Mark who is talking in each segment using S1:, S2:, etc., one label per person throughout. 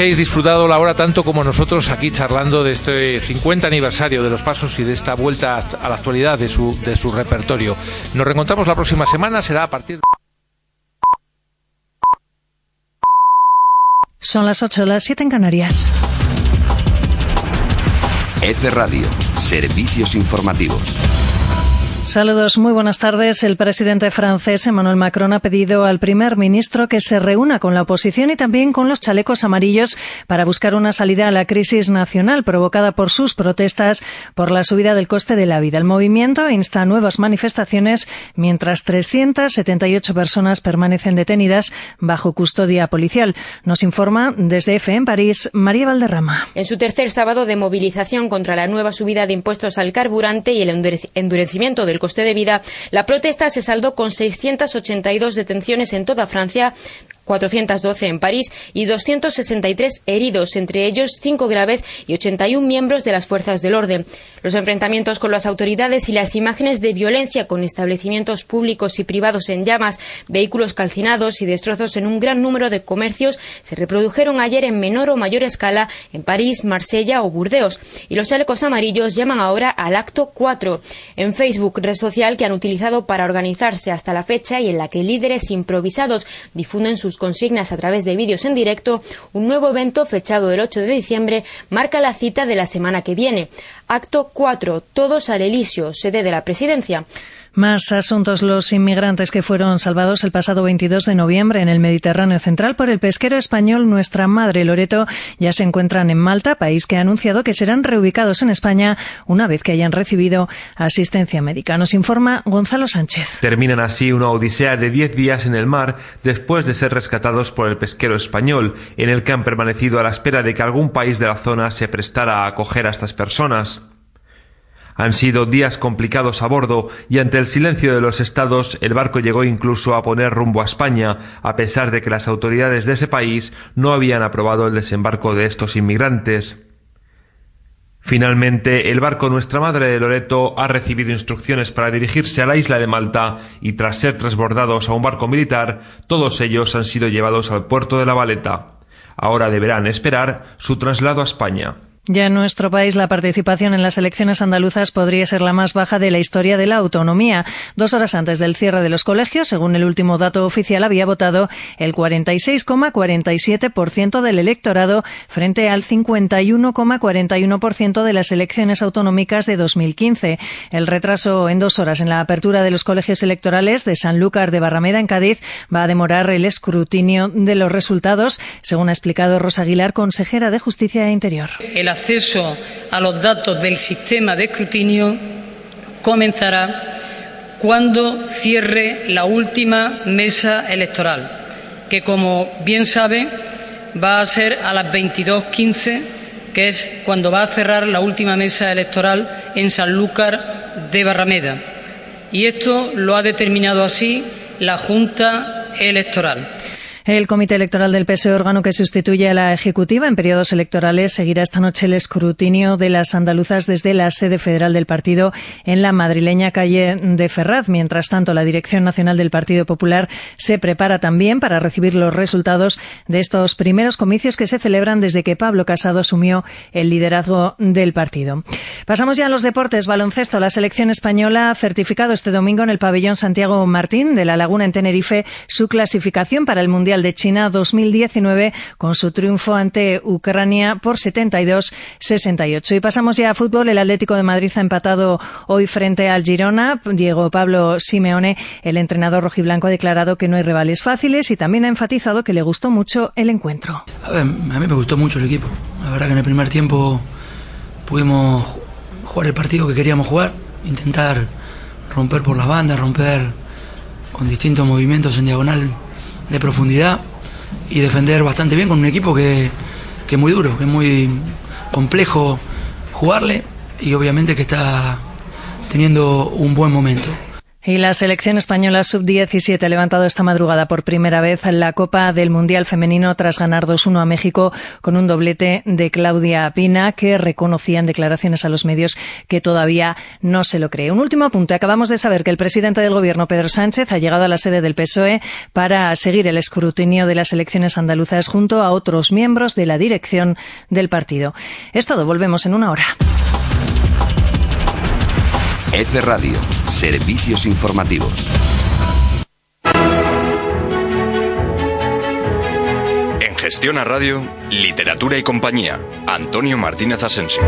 S1: Habéis disfrutado la hora tanto como nosotros aquí charlando de este 50 aniversario de los pasos y de esta vuelta a la actualidad de su, de su repertorio. Nos reencontramos la próxima semana, será a partir de...
S2: Son las 8, las 7 en Canarias.
S3: F Radio, servicios informativos.
S2: Saludos, muy buenas tardes. El presidente francés Emmanuel Macron ha pedido al primer ministro que se reúna con la oposición y también con los chalecos amarillos para buscar una salida a la crisis nacional provocada por sus protestas por la subida del coste de la vida. El movimiento insta a nuevas manifestaciones mientras 378 personas permanecen detenidas bajo custodia policial. Nos informa desde EFE en París María Valderrama.
S4: En su tercer sábado de movilización contra la nueva subida de impuestos al carburante y el endurecimiento del coste de vida, la protesta se saldó con 682 detenciones en toda Francia 412 en París y 263 heridos, entre ellos 5 graves y 81 miembros de las fuerzas del orden. Los enfrentamientos con las autoridades y las imágenes de violencia con establecimientos públicos y privados en llamas, vehículos calcinados y destrozos en un gran número de comercios se reprodujeron ayer en menor o mayor escala en París, Marsella o Burdeos. Y los chalecos amarillos llaman ahora al acto 4. En Facebook, red social que han utilizado para organizarse hasta la fecha y en la que líderes improvisados difunden sus consignas a través de vídeos en directo, un nuevo evento fechado el 8 de diciembre marca la cita de la semana que viene. Acto 4, todos al Elisio, sede de la presidencia.
S2: Más asuntos. Los inmigrantes que fueron salvados el pasado 22 de noviembre en el Mediterráneo Central por el pesquero español Nuestra Madre Loreto ya se encuentran en Malta, país que ha anunciado que serán reubicados en España una vez que hayan recibido asistencia médica. Nos informa Gonzalo Sánchez.
S5: Terminan así una odisea de 10 días en el mar después de ser rescatados por el pesquero español, en el que han permanecido a la espera de que algún país de la zona se prestara a acoger a estas personas. Han sido días complicados a bordo y ante el silencio de los estados el barco llegó incluso a poner rumbo a España, a pesar de que las autoridades de ese país no habían aprobado el desembarco de estos inmigrantes. Finalmente, el barco Nuestra Madre de Loreto ha recibido instrucciones para dirigirse a la isla de Malta y tras ser transbordados a un barco militar, todos ellos han sido llevados al puerto de La Valeta. Ahora deberán esperar su traslado a España.
S2: Ya en nuestro país la participación en las elecciones andaluzas podría ser la más baja de la historia de la autonomía. Dos horas antes del cierre de los colegios, según el último dato oficial, había votado el 46,47% del electorado frente al 51,41% de las elecciones autonómicas de 2015. El retraso en dos horas en la apertura de los colegios electorales de Sanlúcar de Barrameda en Cádiz va a demorar el escrutinio de los resultados, según ha explicado Rosa Aguilar, consejera de Justicia e Interior
S6: acceso a los datos del sistema de escrutinio comenzará cuando cierre la última mesa electoral, que, como bien sabe, va a ser a las 22.15, que es cuando va a cerrar la última mesa electoral en Sanlúcar de Barrameda. Y esto lo ha determinado así la Junta Electoral.
S2: El Comité Electoral del PSE, órgano que sustituye a la Ejecutiva en periodos electorales, seguirá esta noche el escrutinio de las andaluzas desde la sede federal del partido en la madrileña calle de Ferraz. Mientras tanto, la Dirección Nacional del Partido Popular se prepara también para recibir los resultados de estos primeros comicios que se celebran desde que Pablo Casado asumió el liderazgo del partido. Pasamos ya a los deportes. Baloncesto. La selección española ha certificado este domingo en el pabellón Santiago Martín de la Laguna en Tenerife su clasificación para el Mundial de China 2019 con su triunfo ante Ucrania por 72-68. Y pasamos ya a fútbol. El Atlético de Madrid ha empatado hoy frente al Girona. Diego Pablo Simeone, el entrenador rojiblanco, ha declarado que no hay rivales fáciles y también ha enfatizado que le gustó mucho el encuentro.
S7: A, mí me gustó mucho el equipo. La verdad que en el primer tiempo pudimos jugar el partido que queríamos jugar, intentar romper por las bandas, romper con distintos movimientos en diagonal de profundidad y defender bastante bien con un equipo que, que es muy duro, que es muy complejo jugarle y obviamente que está teniendo un buen momento.
S2: Y la selección española sub-17 ha levantado esta madrugada por primera vez la Copa del Mundial Femenino tras ganar 2-1 a México con un doblete de Claudia Pina, que reconocía en declaraciones a los medios que todavía no se lo cree. Un último apunte. Acabamos de saber que el presidente del Gobierno, Pedro Sánchez, ha llegado a la sede del PSOE para seguir el escrutinio de las elecciones andaluzas junto a otros miembros de la dirección del partido. Es todo. Volvemos en una hora.
S3: F Radio, servicios informativos.
S8: En Gestión a Radio, Literatura y Compañía, Antonio Martínez Asensio.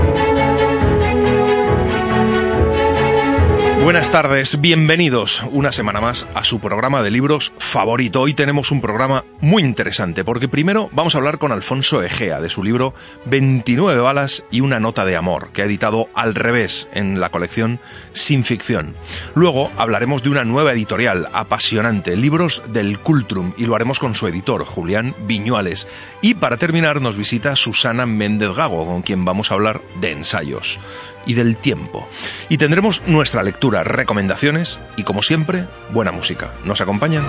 S9: Buenas tardes, bienvenidos una semana más a su programa de libros favorito. Hoy tenemos un programa muy interesante porque primero vamos a hablar con Alfonso Egea de su libro 29 balas y una nota de amor que ha editado al revés en la colección Sin Ficción. Luego hablaremos de una nueva editorial apasionante, Libros del Cultrum, y lo haremos con su editor, Julián Viñuales. Y para terminar nos visita Susana Méndez Gago, con quien vamos a hablar de ensayos y del tiempo. Y tendremos nuestra lectura, recomendaciones y, como siempre, buena música. ¿Nos acompañan?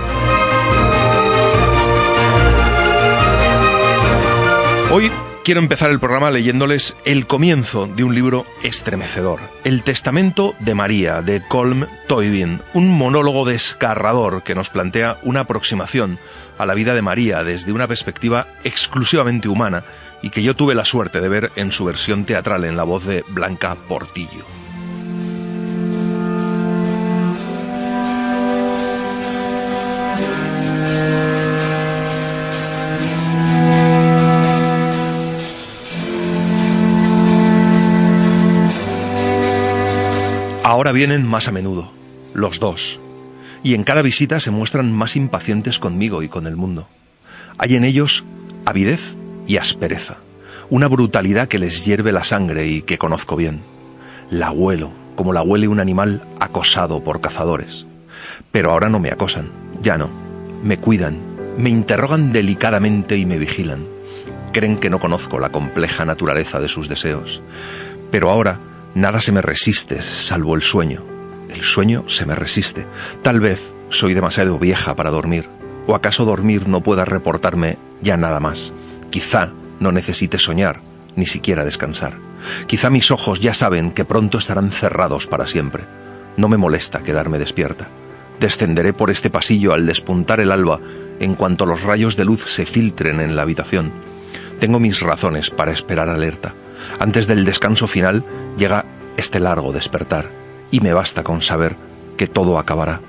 S9: Hoy quiero empezar el programa leyéndoles el comienzo de un libro estremecedor, El Testamento de María, de Colm Toybin, un monólogo desgarrador que nos plantea una aproximación a la vida de María desde una perspectiva exclusivamente humana y que yo tuve la suerte de ver en su versión teatral en la voz de Blanca Portillo. Ahora vienen más a menudo, los dos, y en cada visita se muestran más impacientes conmigo y con el mundo. Hay en ellos avidez y aspereza, una brutalidad que les hierve la sangre y que conozco bien. La huelo, como la huele un animal acosado por cazadores. Pero ahora no me acosan, ya no. Me cuidan, me interrogan delicadamente y me vigilan. Creen que no conozco la compleja naturaleza de sus deseos. Pero ahora nada se me resiste, salvo el sueño. El sueño se me resiste. Tal vez soy demasiado vieja para dormir. ¿O acaso dormir no pueda reportarme ya nada más? Quizá no necesite soñar, ni siquiera descansar. Quizá mis ojos ya saben que pronto estarán cerrados para siempre. No me molesta quedarme despierta. Descenderé por este pasillo al despuntar el alba en cuanto los rayos de luz se filtren en la habitación. Tengo mis razones para esperar alerta. Antes del descanso final llega este largo despertar y me basta con saber que todo acabará.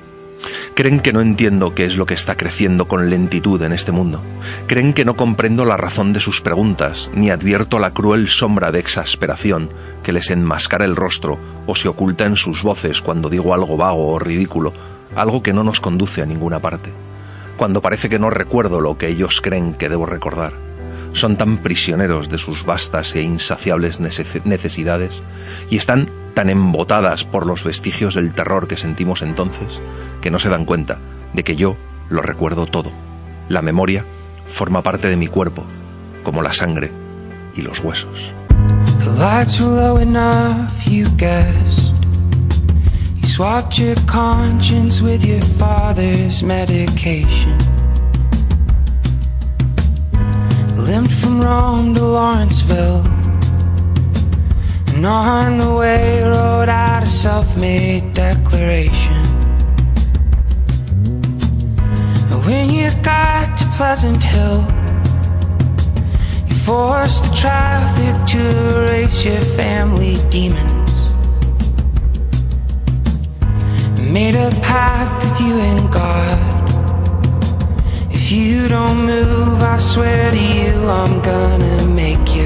S9: Creen que no entiendo qué es lo que está creciendo con lentitud en este mundo. Creen que no comprendo la razón de sus preguntas, ni advierto la cruel sombra de exasperación que les enmascara el rostro o se oculta en sus voces cuando digo algo vago o ridículo, algo que no nos conduce a ninguna parte. Cuando parece que no recuerdo lo que ellos creen que debo recordar. Son tan prisioneros de sus vastas e insaciables necesidades y están tan embotadas por los vestigios del terror que sentimos entonces que no se dan cuenta de que yo lo recuerdo todo. La memoria forma parte de mi cuerpo, como la sangre y los huesos. Limped from Rome to Lawrenceville. And on the way, wrote out a self made declaration. When you got to Pleasant Hill, you forced the traffic to erase your family demons. Made a pact with you and God. If you don't move, I swear to you, I'm gonna make you.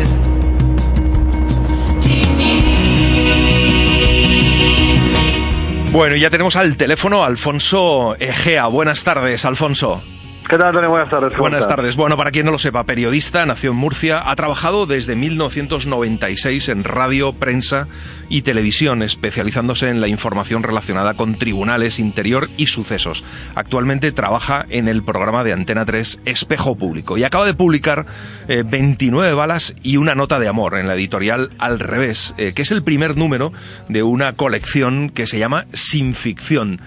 S9: Bueno, ya tenemos al teléfono Alfonso Egea. Buenas tardes, Alfonso.
S10: ¿Qué tal, Antonio? Buenas tardes.
S9: Buenas tardes. Bueno, para quien no lo sepa, periodista, nació en Murcia, ha trabajado desde 1996 en radio, prensa y televisión, especializándose en la información relacionada con tribunales, interior y sucesos. Actualmente trabaja en el programa de Antena 3 Espejo Público y acaba de publicar 29 eh, balas y una nota de amor en la editorial Al Revés, eh, que es el primer número de una colección que se llama Sin Ficción.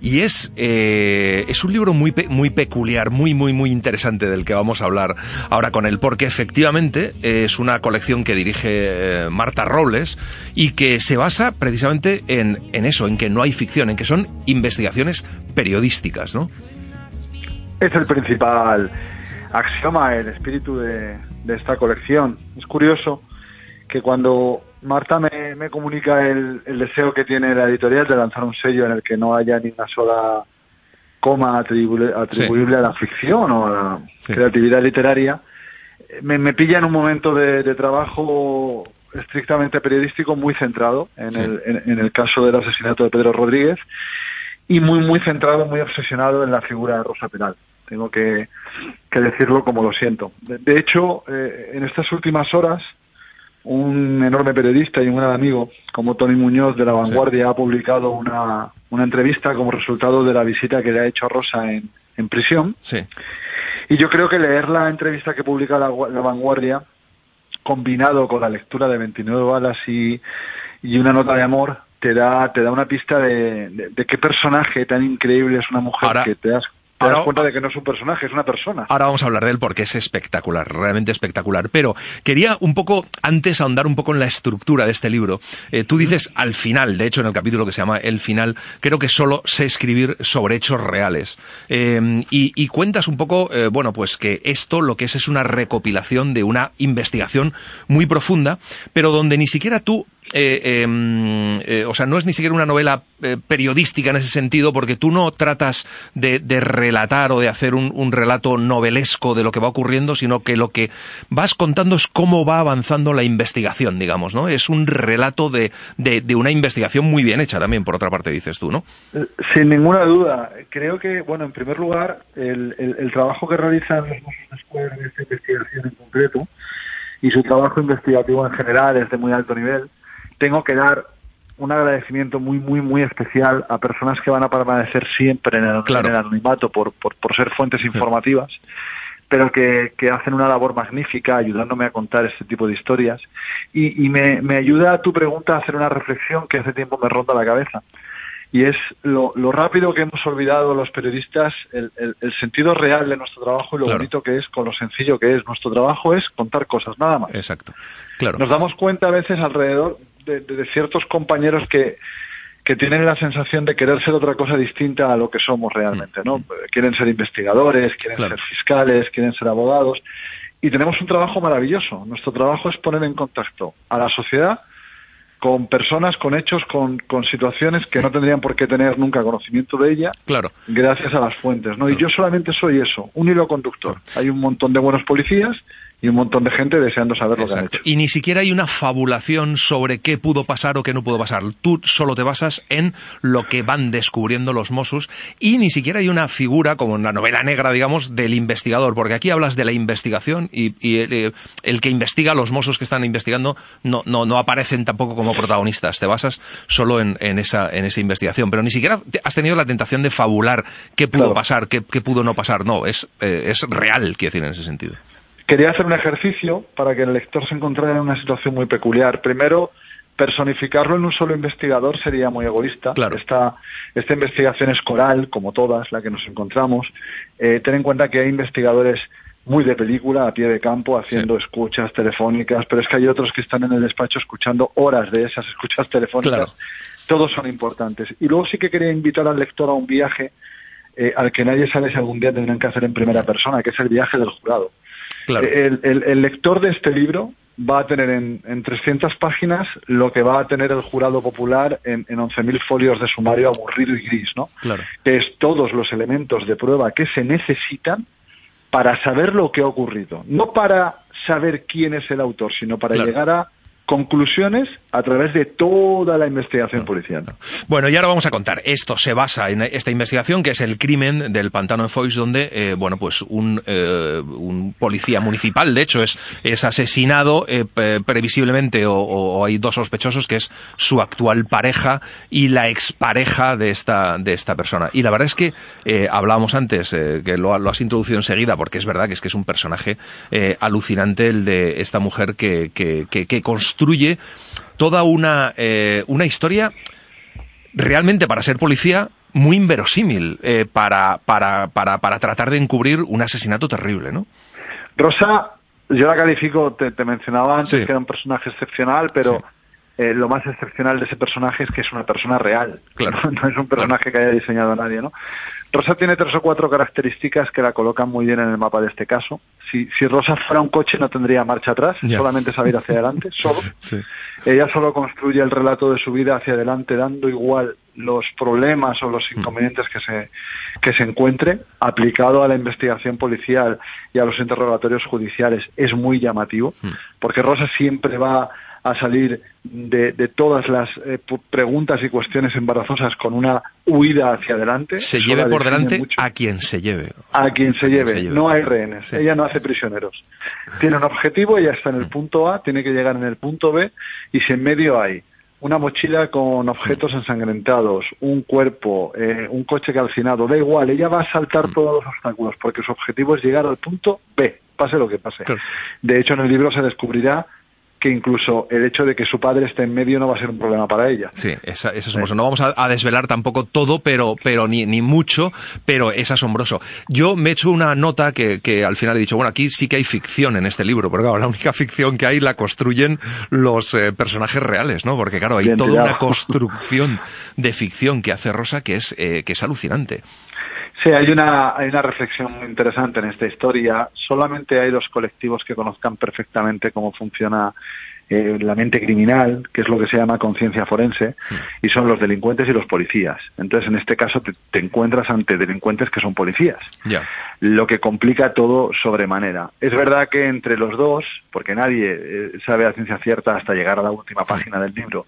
S9: Y es, eh, es un libro muy, muy peculiar, muy, muy, muy interesante del que vamos a hablar ahora con él, porque efectivamente es una colección que dirige eh, Marta Robles y que se basa precisamente en, en eso, en que no hay ficción, en que son investigaciones periodísticas, ¿no?
S10: Es el principal axioma, el espíritu de, de esta colección. Es curioso que cuando Marta me, comunica el, deseo que tiene la editorial de lanzar un sello en el que no haya ni una sola coma atribuible, a la ficción o a la creatividad literaria. Me, pilla en un momento de, trabajo estrictamente periodístico muy centrado en, el, en, el caso del asesinato de Pedro Rodríguez y muy, muy centrado, muy obsesionado en la figura de Rosa Penal. Tengo que, decirlo como lo siento. De, hecho, eh, en estas últimas horas un enorme periodista y un gran amigo como Tony Muñoz de La Vanguardia ha publicado una, una, entrevista como resultado de la visita que le ha hecho a Rosa en, en prisión.
S9: Sí.
S10: Y yo creo que leer la entrevista que publica La, Vanguardia, combinado con la lectura de 29 balas y, y una nota de amor, te da, te da una pista de, de, qué personaje tan increíble es una mujer que te das te das cuenta de que no es un personaje, es una persona.
S9: Ahora vamos a hablar de él porque es espectacular, realmente espectacular. Pero quería un poco, antes ahondar un poco en la estructura de este libro. Eh, tú dices al final, de hecho en el capítulo que se llama El final, creo que solo sé escribir sobre hechos reales. Eh, y, cuentas un poco, eh, bueno, pues que esto lo que es es una recopilación de una investigación muy profunda, pero donde ni siquiera tú eh, em, eh, o sea, no es ni siquiera una novela eh, periodística en ese sentido, porque tú no tratas de, relatar o de hacer un, relato novelesco de lo que va ocurriendo, sino que lo que vas contando es cómo va avanzando la investigación, digamos, ¿no? Es un relato de, de, una investigación muy bien hecha también, por otra parte, dices tú, ¿no?
S10: Sin ninguna duda. Creo que, bueno, en primer lugar, el, el, trabajo que realizan los de en esta investigación en concreto y su trabajo investigativo en general es de muy alto nivel tengo que dar un agradecimiento muy, muy, muy especial a personas que van a permanecer siempre en el, anonimato por, por, ser fuentes informativas, pero que, hacen una labor magnífica ayudándome a contar este tipo de historias. Y, me, me, ayuda a tu pregunta a hacer una reflexión que hace tiempo me ronda la cabeza. Y es lo, rápido que hemos olvidado los periodistas el, sentido real de nuestro trabajo y lo bonito que es con lo sencillo que es. Nuestro trabajo es contar cosas, nada más.
S9: Exacto. Claro.
S10: Nos damos cuenta a veces alrededor de, ciertos compañeros que, que tienen la sensación de querer ser otra cosa distinta a lo que somos realmente, ¿no? Mm. Quieren ser investigadores, quieren ser fiscales, quieren ser abogados y tenemos un trabajo maravilloso. Nuestro trabajo es poner en contacto a la sociedad con personas, con hechos, con, con situaciones que no tendrían por qué tener nunca conocimiento de ella,
S9: claro.
S10: gracias a las fuentes, ¿no? Y yo solamente soy eso, un hilo conductor. Hay un montón de buenos policías y un montón de gente deseando saber lo que han hecho.
S9: Y ni siquiera hay una fabulación sobre qué pudo pasar o qué no pudo pasar. Tú solo te basas en lo que van descubriendo los Mossos y ni siquiera hay una figura, como en la novela negra, digamos, del investigador, porque aquí hablas de la investigación y, eh, el, que investiga, los Mossos que están investigando, no, no, no aparecen tampoco como protagonistas. Te basas solo en, esa, en esa investigación, pero ni siquiera has tenido la tentación de fabular qué pudo pasar, qué, pudo no pasar. No, es, eh, es real, quiero decir, en ese sentido
S10: quería hacer un ejercicio para que el lector se encontrara en una situación muy peculiar. Primero, personificarlo en un solo investigador sería muy egoísta. Esta, esta investigación es coral, como todas, la que nos encontramos. Eh, ten en cuenta que hay investigadores muy de película, a pie de campo, haciendo escuchas telefónicas, pero es que hay otros que están en el despacho escuchando horas de esas escuchas telefónicas. Todos son importantes. Y luego sí que quería invitar al lector a un viaje eh, al que nadie sabe si algún día tendrán que hacer en primera persona, que es el viaje del jurado. El, lector de este libro va a tener en, en, 300 páginas lo que va a tener el jurado popular en, en 11.000 folios de sumario aburrido y gris, ¿no?
S9: Claro.
S10: Que es todos los elementos de prueba que se necesitan para saber lo que ha ocurrido. No para saber quién es el autor, sino para llegar a conclusiones a través de toda la investigación policial.
S9: Bueno, y ahora vamos a contar. Esto se basa en esta investigación, que es el crimen del pantano de Foix, donde, eh, bueno, pues un, eh, un, policía municipal, de hecho, es, es asesinado eh, previsiblemente, o, hay dos sospechosos, que es su actual pareja y la expareja de esta, de esta persona. Y la verdad es que hablábamos antes, que lo, lo, has introducido enseguida, porque es verdad que es que es un personaje alucinante el de esta mujer que, que, que, que construye toda una, eh, una historia realmente para ser policía muy inverosímil eh, para, para, para, para tratar de encubrir un asesinato terrible, ¿no?
S10: Rosa, yo la califico, te, mencionaba antes que era un personaje excepcional, pero eh, lo más excepcional de ese personaje es que es una persona real. Claro. No, es un personaje que haya diseñado nadie, ¿no? Rosa tiene tres o cuatro características que la colocan muy bien en el mapa de este caso. Si, si Rosa fuera un coche no tendría marcha atrás, solamente sabe ir hacia adelante, solo. Ella solo construye el relato de su vida hacia adelante, dando igual los problemas o los mm. inconvenientes que se, que se encuentre, aplicado a la investigación policial y a los interrogatorios judiciales, es muy llamativo, mm. porque Rosa siempre va a salir de, de todas las eh, preguntas y cuestiones embarazosas con una huida hacia adelante.
S9: Se lleve por delante a quien se lleve.
S10: A quien se, lleve. No hay rehenes. Ella no hace prisioneros. Tiene un objetivo, ella está en el punto A, tiene que llegar en el punto B y si en medio hay una mochila con objetos mm. ensangrentados, un cuerpo, eh, un coche calcinado, da igual, ella va a saltar mm. todos los obstáculos porque su objetivo es llegar al punto B, pase lo que pase. De hecho, en el libro se descubrirá que incluso el hecho de que su padre esté en medio no va a ser un problema para ella.
S9: Sí, es, asombroso. No vamos a, desvelar tampoco todo, pero, pero ni, ni mucho, pero es asombroso. Yo me he hecho una nota que, que al final he dicho, bueno, aquí sí que hay ficción en este libro, porque claro, la única ficción que hay la construyen los eh, personajes reales, ¿no? Porque claro, hay toda una construcción de ficción que hace Rosa que es, eh, que es alucinante.
S10: Sí, hay una, hay una reflexión muy interesante en esta historia. Solamente hay dos colectivos que conozcan perfectamente cómo funciona eh, la mente criminal, que es lo que se llama conciencia forense, y son los delincuentes y los policías. Entonces, en este caso, te, encuentras ante delincuentes que son policías, lo que complica todo sobremanera. Es verdad que entre los dos, porque nadie eh, sabe a ciencia cierta hasta llegar a la última página del libro,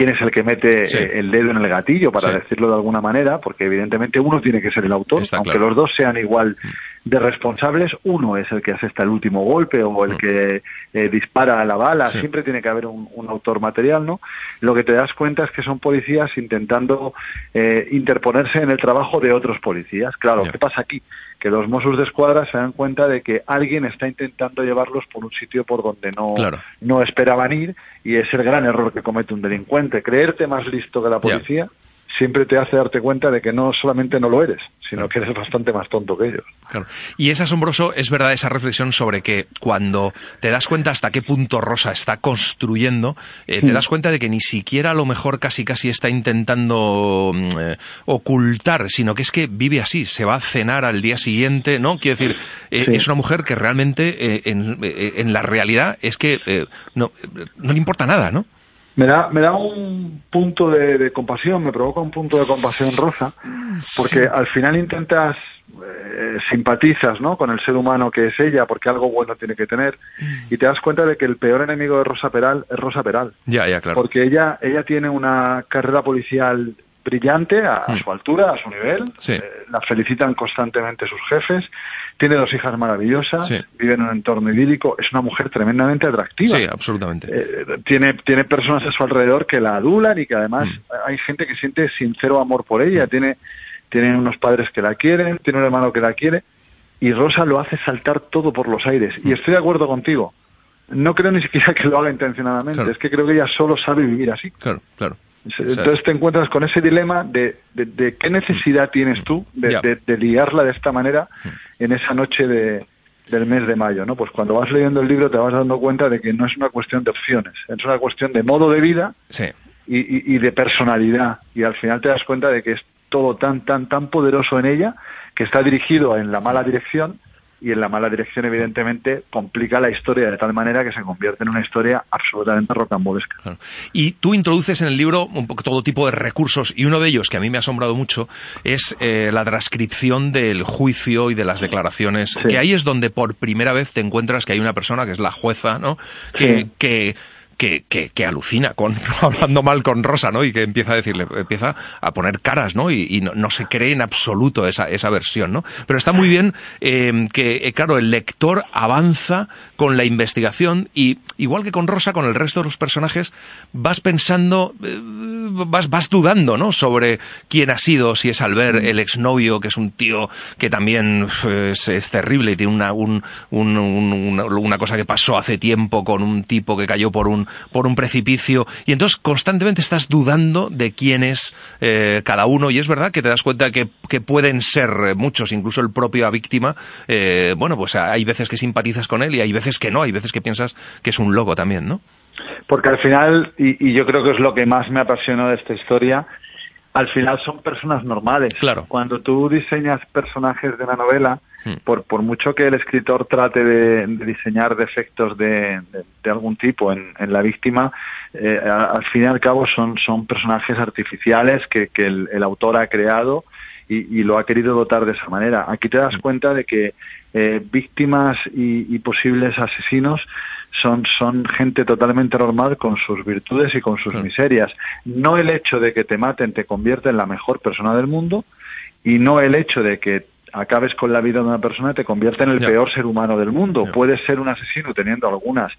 S10: quién es el que mete eh, el dedo en el gatillo, para decirlo de alguna manera, porque evidentemente uno tiene que ser el autor, aunque los dos sean igual de responsables, uno es el que hace hasta el último golpe o el mm. que eh, dispara a la bala, siempre tiene que haber un, autor material, ¿no? Lo que te das cuenta es que son policías intentando eh, interponerse en el trabajo de otros policías. Claro, ¿qué pasa aquí? que los Mossos de Escuadra se dan cuenta de que alguien está intentando llevarlos por un sitio por donde no, no esperaban ir y es el gran error que comete un delincuente, creerte más listo que la policía siempre te hace darte cuenta de que no solamente no lo eres, sino que eres bastante más tonto que ellos.
S9: Y es asombroso, es verdad, esa reflexión sobre que cuando te das cuenta hasta qué punto Rosa está construyendo, eh, te mm. das cuenta de que ni siquiera a lo mejor casi casi está intentando mm, eh, ocultar, sino que es que vive así, se va a cenar al día siguiente, ¿no? Quiero decir, eh, es una mujer que realmente en, en, la realidad es que no, no le importa nada, ¿no?
S10: Me da, me da un punto de, compasión, me provoca un punto de compasión rosa, porque al final intentas, eh, simpatizas ¿no? con el ser humano que es ella, porque algo bueno tiene que tener, y te das cuenta de que el peor enemigo de Rosa Peral es Rosa Peral.
S9: Ya, ya, claro.
S10: Porque ella, ella tiene una carrera policial brillante a, hmm. su altura, a su nivel, eh, la felicitan constantemente sus jefes, tiene dos hijas maravillosas, vive en un entorno idílico, es una mujer tremendamente atractiva.
S9: Sí, absolutamente.
S10: Eh, tiene, tiene personas a su alrededor que la adulan y que además mm. hay gente que siente sincero amor por ella. Mm. Tiene, tiene unos padres que la quieren, tiene un hermano que la quiere y Rosa lo hace saltar todo por los aires. Y mm. estoy de acuerdo contigo. No creo ni siquiera que lo haga intencionadamente, es que creo que ella solo sabe vivir así.
S9: Claro, claro.
S10: Entonces te encuentras con ese dilema de, de, qué necesidad tienes tú de, de, liarla de esta manera en esa noche de, del mes de mayo, ¿no? Pues cuando vas leyendo el libro te vas dando cuenta de que no es una cuestión de opciones, es una cuestión de modo de vida y, y, de personalidad. Y al final te das cuenta de que es todo tan, tan, tan poderoso en ella que está dirigido en la mala dirección y en la mala dirección, evidentemente, complica la historia de tal manera que se convierte en una historia absolutamente rocambolesca.
S9: Y tú introduces en el libro un poco todo tipo de recursos, y uno de ellos que a mí me ha asombrado mucho es eh, la transcripción del juicio y de las declaraciones, que ahí es donde por primera vez te encuentras que hay una persona que es la jueza, ¿no? que, que que, que, alucina con hablando mal con Rosa, ¿no? Y que empieza a decirle, empieza a poner caras, ¿no? Y, no, se cree en absoluto esa, esa versión, ¿no? Pero está muy bien eh, que, claro, el lector avanza con la investigación y, igual que con Rosa, con el resto de los personajes, vas pensando, eh, vas, vas dudando, ¿no? Sobre quién ha sido, si es Albert, el exnovio, que es un tío que también es, terrible y tiene una, un, una cosa que pasó hace tiempo con un tipo que cayó por un por un precipicio, y entonces constantemente estás dudando de quién es eh, cada uno, y es verdad que te das cuenta que, que pueden ser muchos, incluso el propio víctima, eh, bueno, pues hay veces que simpatizas con él y hay veces que no, hay veces que piensas que es un loco también, ¿no?
S10: Porque al final, y, yo creo que es lo que más me apasionó de esta historia, al final son personas normales.
S9: Claro.
S10: Cuando tú diseñas personajes de una novela. Por, por mucho que el escritor trate de, diseñar defectos de, de, algún tipo en, en la víctima, eh, al fin y al cabo son, son personajes artificiales que, que el, el, autor ha creado y, y, lo ha querido dotar de esa manera. Aquí te das hmm. cuenta de que eh, víctimas y, y posibles asesinos son, son gente totalmente normal con sus virtudes y con sus miserias. No el hecho de que te maten te convierte en la mejor persona del mundo y no el hecho de que acabes con la vida de una persona te convierte en el peor ser humano del mundo. Puedes ser un asesino teniendo algunas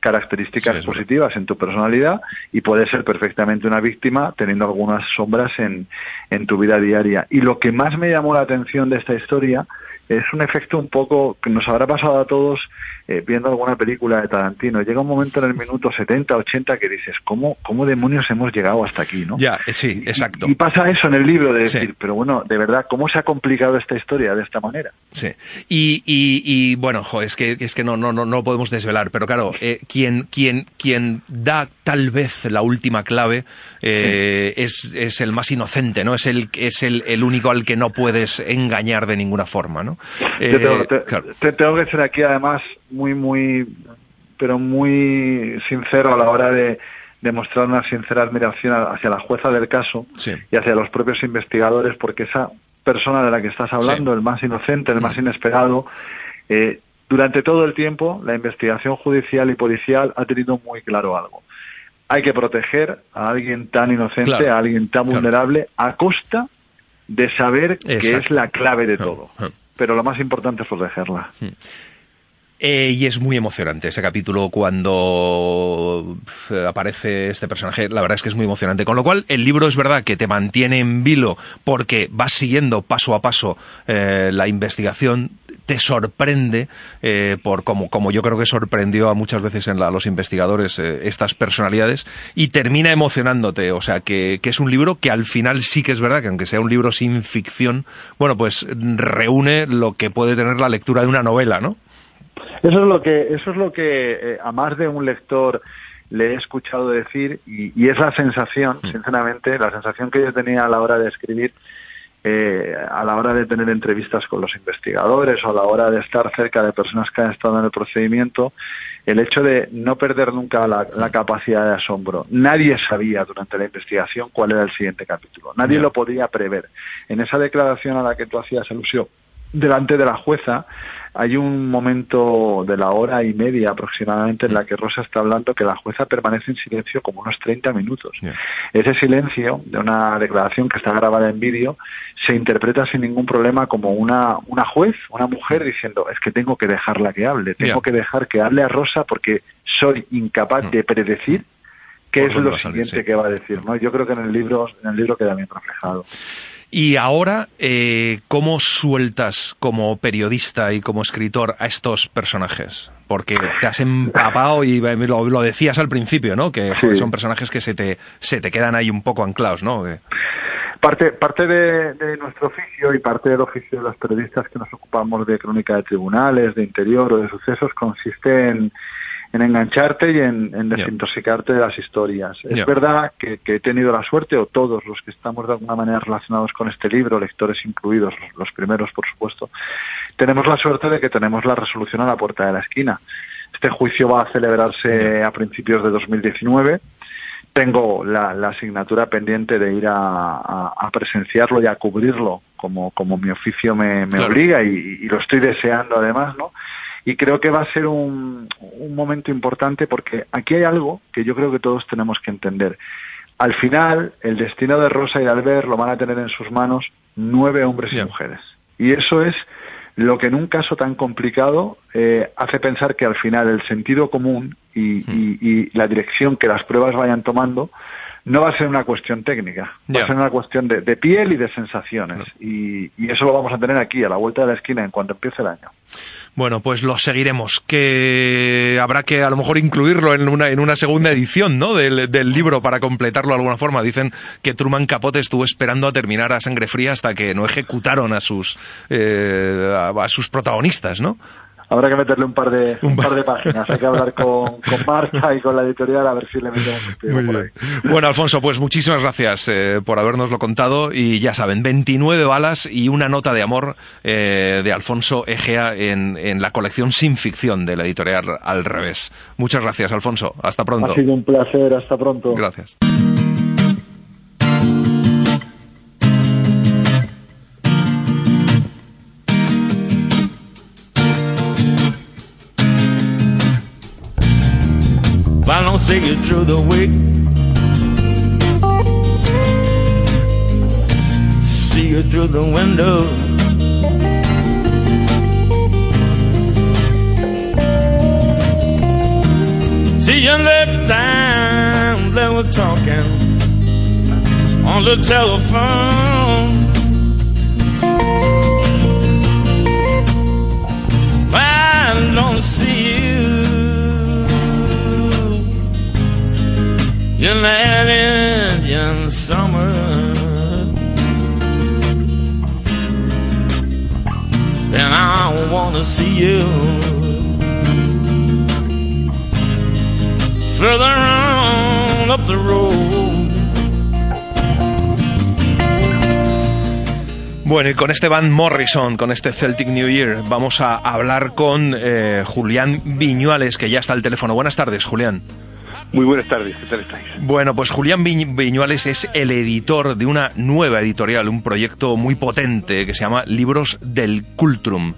S10: características positivas en tu personalidad y puedes ser perfectamente una víctima teniendo algunas sombras en, en tu vida diaria. Y lo que más me llamó la atención de esta historia es un efecto un poco que nos habrá pasado a todos eh, viendo alguna película de Tarantino. Llega un momento en el minuto 70, 80 que dices, ¿cómo, cómo demonios hemos llegado hasta aquí? ¿no?
S9: Ya, eh, sí, exacto.
S10: Y, pasa eso en el libro de decir, pero bueno, de verdad, ¿cómo se ha complicado esta historia de esta manera?
S9: Sí. Y, y, bueno, es que, es que no, no, no, no podemos desvelar, pero claro, eh, quien, quien, quien da tal vez la última clave es, es el más inocente, ¿no? Es el, es el, el único al que no puedes engañar de ninguna forma, ¿no?
S10: te, tengo que ser aquí además muy, muy, pero muy sincero a la hora de demostrar una sincera admiración hacia la jueza del caso y hacia los propios investigadores, porque esa persona de la que estás hablando, el más inocente, el más inesperado, eh, durante todo el tiempo la investigación judicial y policial ha tenido muy claro algo. Hay que proteger a alguien tan inocente, a alguien tan vulnerable, a costa de saber que es la clave de todo. Pero lo más importante es protegerla.
S9: Eh, y es muy emocionante ese capítulo cuando eh, aparece este personaje. La verdad es que es muy emocionante. Con lo cual, el libro es verdad que te mantiene en vilo porque vas siguiendo paso a paso eh, la investigación. Te sorprende por como, como yo creo que sorprendió a muchas veces en a los investigadores estas personalidades y termina emocionándote. O sea, que, que es un libro que al final sí que es verdad que aunque sea un libro sin ficción, bueno, pues reúne lo que puede tener la lectura de una novela, ¿no?
S10: Eso es lo que, eso es lo que eh, a más de un lector le he escuchado decir y, es la sensación, sinceramente, la sensación que yo tenía a la hora de escribir, eh, a la hora de tener entrevistas con los investigadores o a la hora de estar cerca de personas que han estado en el procedimiento, el hecho de no perder nunca la, capacidad de asombro. Nadie sabía durante la investigación cuál era el siguiente capítulo. Nadie lo podía prever. En esa declaración a la que tú hacías alusión delante de la jueza, hay un momento de la hora y media aproximadamente en la que Rosa está hablando que la jueza permanece en silencio como unos 30 minutos. Ese silencio de una declaración que está grabada en vídeo se interpreta sin ningún problema como una, una juez, una mujer diciendo es que tengo que dejarla que hable, tengo que dejar que hable a Rosa porque soy incapaz de predecir qué es lo siguiente que va a decir. ¿no? Yo creo que en el libro, en el libro queda bien reflejado.
S9: Y ahora, eh, ¿cómo sueltas como periodista y como escritor a estos personajes? Porque te has empapado y lo, decías al principio, ¿no? Que son personajes que se te, se te quedan ahí un poco anclados, ¿no?
S10: Parte, parte de, de, nuestro oficio y parte del oficio de los periodistas que nos ocupamos de crónica de tribunales, de interior o de sucesos consiste en, en engancharte y en, desintoxicarte de las historias. Es verdad que, he tenido la suerte, o todos los que estamos de alguna manera relacionados con este libro, lectores incluidos, los, primeros por supuesto, tenemos la suerte de que tenemos la resolución a la puerta de la esquina. Este juicio va a celebrarse a principios de 2019 tengo la, asignatura pendiente de ir a, presenciarlo y a cubrirlo como, como mi oficio me, obliga y, y, lo estoy deseando además, ¿no? Y creo que va a ser un, un momento importante porque aquí hay algo que yo creo que todos tenemos que entender. Al final, el destino de Rosa y de Albert lo van a tener en sus manos nueve hombres y mujeres. Y eso es lo que en un caso tan complicado eh, hace pensar que al final el sentido común y, y, la dirección que las pruebas vayan tomando no va a ser una cuestión técnica, va a ser una cuestión de, piel y de sensaciones. Y, y, eso lo vamos a tener aquí, a la vuelta de la esquina, en cuanto empiece el año.
S9: Bueno, pues lo seguiremos, que habrá que a lo mejor incluirlo en una, en una segunda edición ¿no? del, del libro para completarlo de alguna forma. Dicen que Truman Capote estuvo esperando a terminar a sangre fría hasta que no ejecutaron a sus, eh, a sus protagonistas, ¿no?
S10: Habrá que meterle un par de, un par de páginas. Hay que hablar con, con Marta y con la editorial a ver si le metemos un por ahí.
S9: Bueno, Alfonso, pues muchísimas gracias eh, por habernoslo contado y ya saben, 29 balas y una nota de amor eh, de Alfonso Egea en, en la colección Sin Ficción de la editorial Al Revés. Muchas gracias, Alfonso. Hasta pronto.
S10: Ha sido un placer. Hasta pronto.
S9: Gracias. I don't see you through the week. See you through the window. See you next time that we're talking on the telephone. Summer. Bueno, y con este Van Morrison, con este Celtic New Year, vamos a hablar con eh, Julián Viñuales, que ya está al teléfono. Buenas tardes, Julián.
S11: Muy buenas tardes, ¿qué tal estáis?
S9: Bueno, pues Julián Viñuales es el editor de una nueva editorial, un proyecto muy potente que se llama Libros del Cultrum.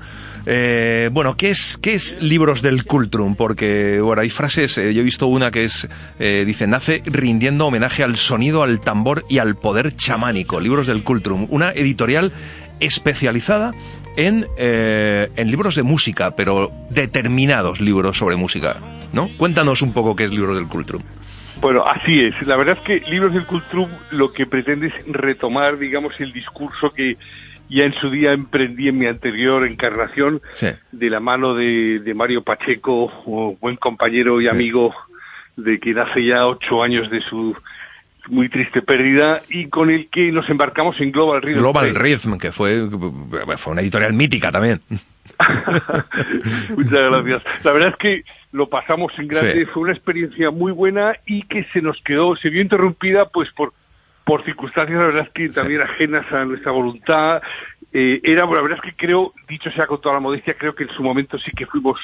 S9: Eh, bueno, ¿qué es, ¿qué es Libros del Cultrum? Porque, bueno, hay frases, eh, yo he visto una que es, eh, dice, nace rindiendo homenaje al sonido, al tambor y al poder chamánico. Libros del Cultrum, una editorial especializada en, en libros de música, pero determinados libros sobre música. ¿No? Cuéntanos un poco qué es Libros del Cultrum.
S11: Bueno, así es. La verdad es que Libros del Cultrum lo que pretende es retomar, digamos, el discurso que ya en su día emprendí en mi anterior encarnación, de la mano de, Mario Pacheco, buen compañero y amigo de quien hace ya ocho años de su muy triste pérdida y con el que nos embarcamos en Global Rhythm.
S9: Global Rhythm, que fue, fue una editorial mítica también.
S11: Muchas gracias. La verdad es que lo pasamos en grande, fue una experiencia muy buena y que se nos quedó, se vio interrumpida pues por por circunstancias, la verdad es que también ajenas a nuestra voluntad. Eh, era, la verdad es que creo, dicho sea con toda la modestia, creo que en su momento sí que fuimos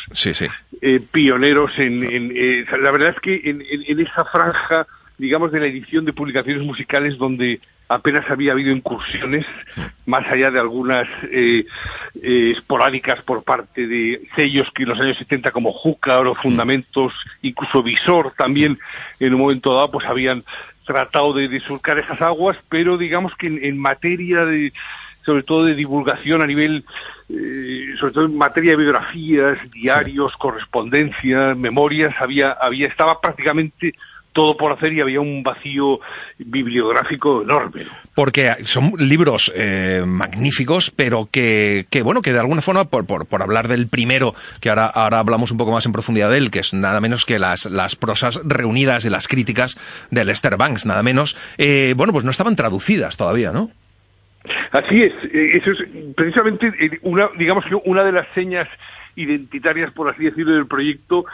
S11: eh, pioneros en, eh, la verdad es que en, en, esa franja, digamos, de la edición de publicaciones musicales donde apenas había habido incursiones, más allá de algunas eh, eh, esporádicas por parte de sellos que en los años 70 como Juca o Fundamentos, incluso Visor también en un momento dado pues habían tratado de, surcar esas aguas, pero digamos que en, materia de sobre todo de divulgación a nivel, eh, sobre todo en materia de biografías, diarios, correspondencia, memorias, había, había, estaba prácticamente todo por hacer y había un vacío bibliográfico enorme.
S9: Porque son libros eh, magníficos, pero que, que, bueno, que de alguna forma, por, por, hablar del primero, que ahora, ahora hablamos un poco más en profundidad de él, que es nada menos que las, las prosas reunidas de las críticas de Lester Banks, nada menos, eh, bueno, pues no estaban traducidas todavía, ¿no?
S11: Así es, eh, eso es precisamente una, digamos que una de las señas identitarias, por así decirlo, del proyecto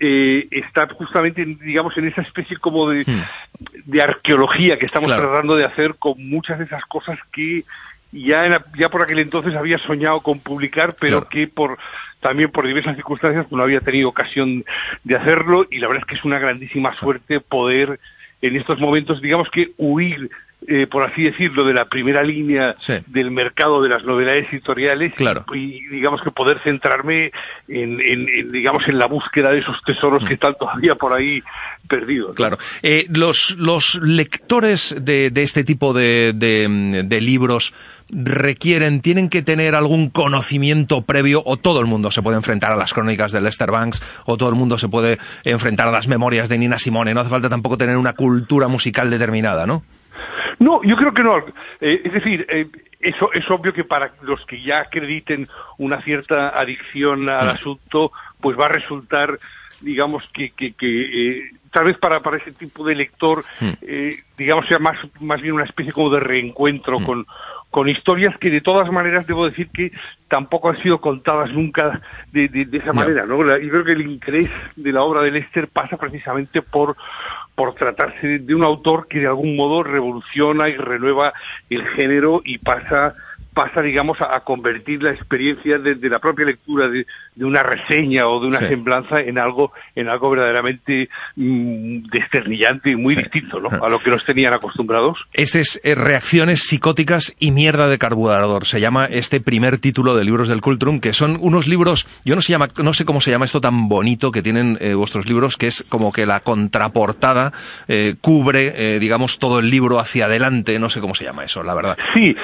S11: eh, está justamente, digamos, en esa especie como de, hmm. de arqueología que estamos tratando de hacer con muchas de esas cosas que ya, ya por aquel entonces había soñado con publicar, pero que por también por diversas circunstancias pues, no había tenido ocasión de hacerlo y la verdad es que es una grandísima suerte poder en estos momentos, digamos que huir eh, por así decirlo, de la primera línea del mercado de las novedades editoriales y, digamos que poder centrarme en, digamos en la búsqueda de esos tesoros que están todavía por ahí perdidos.
S9: Claro. Eh, los, los lectores de, de este tipo de, de, libros requieren, tienen que tener algún conocimiento previo o todo el mundo se puede enfrentar a las crónicas de Lester Banks o todo el mundo se puede enfrentar a las memorias de Nina Simone. No hace falta tampoco tener una cultura musical determinada, ¿no?
S11: No, yo creo que no. Eh, es decir, eh, eso es obvio que para los que ya acrediten una cierta adicción al asunto, pues va a resultar, digamos, que, que, que eh, tal vez para, para ese tipo de lector, digamos, sea más, más bien una especie como de reencuentro con, con historias que de todas maneras debo decir que tampoco han sido contadas nunca de, de, esa manera, ¿no? Y creo que el interés de la obra de Lester pasa precisamente por por tratarse de un autor que de algún modo revoluciona y renueva el género y pasa pasa, digamos, a, convertir la experiencia de, la propia lectura de, una reseña o de una semblanza en algo, en algo verdaderamente mm, desternillante y muy distinto, ¿no? A lo que nos tenían acostumbrados.
S9: Ese es eh, Reacciones psicóticas y mierda de carburador. Se llama este primer título de libros del Cultrum, que son unos libros, yo no, se llama, no sé cómo se llama esto tan bonito que tienen eh, vuestros libros, que es como que la contraportada eh, cubre, digamos, todo el libro hacia adelante. No sé cómo se llama eso, la verdad.
S11: Sí,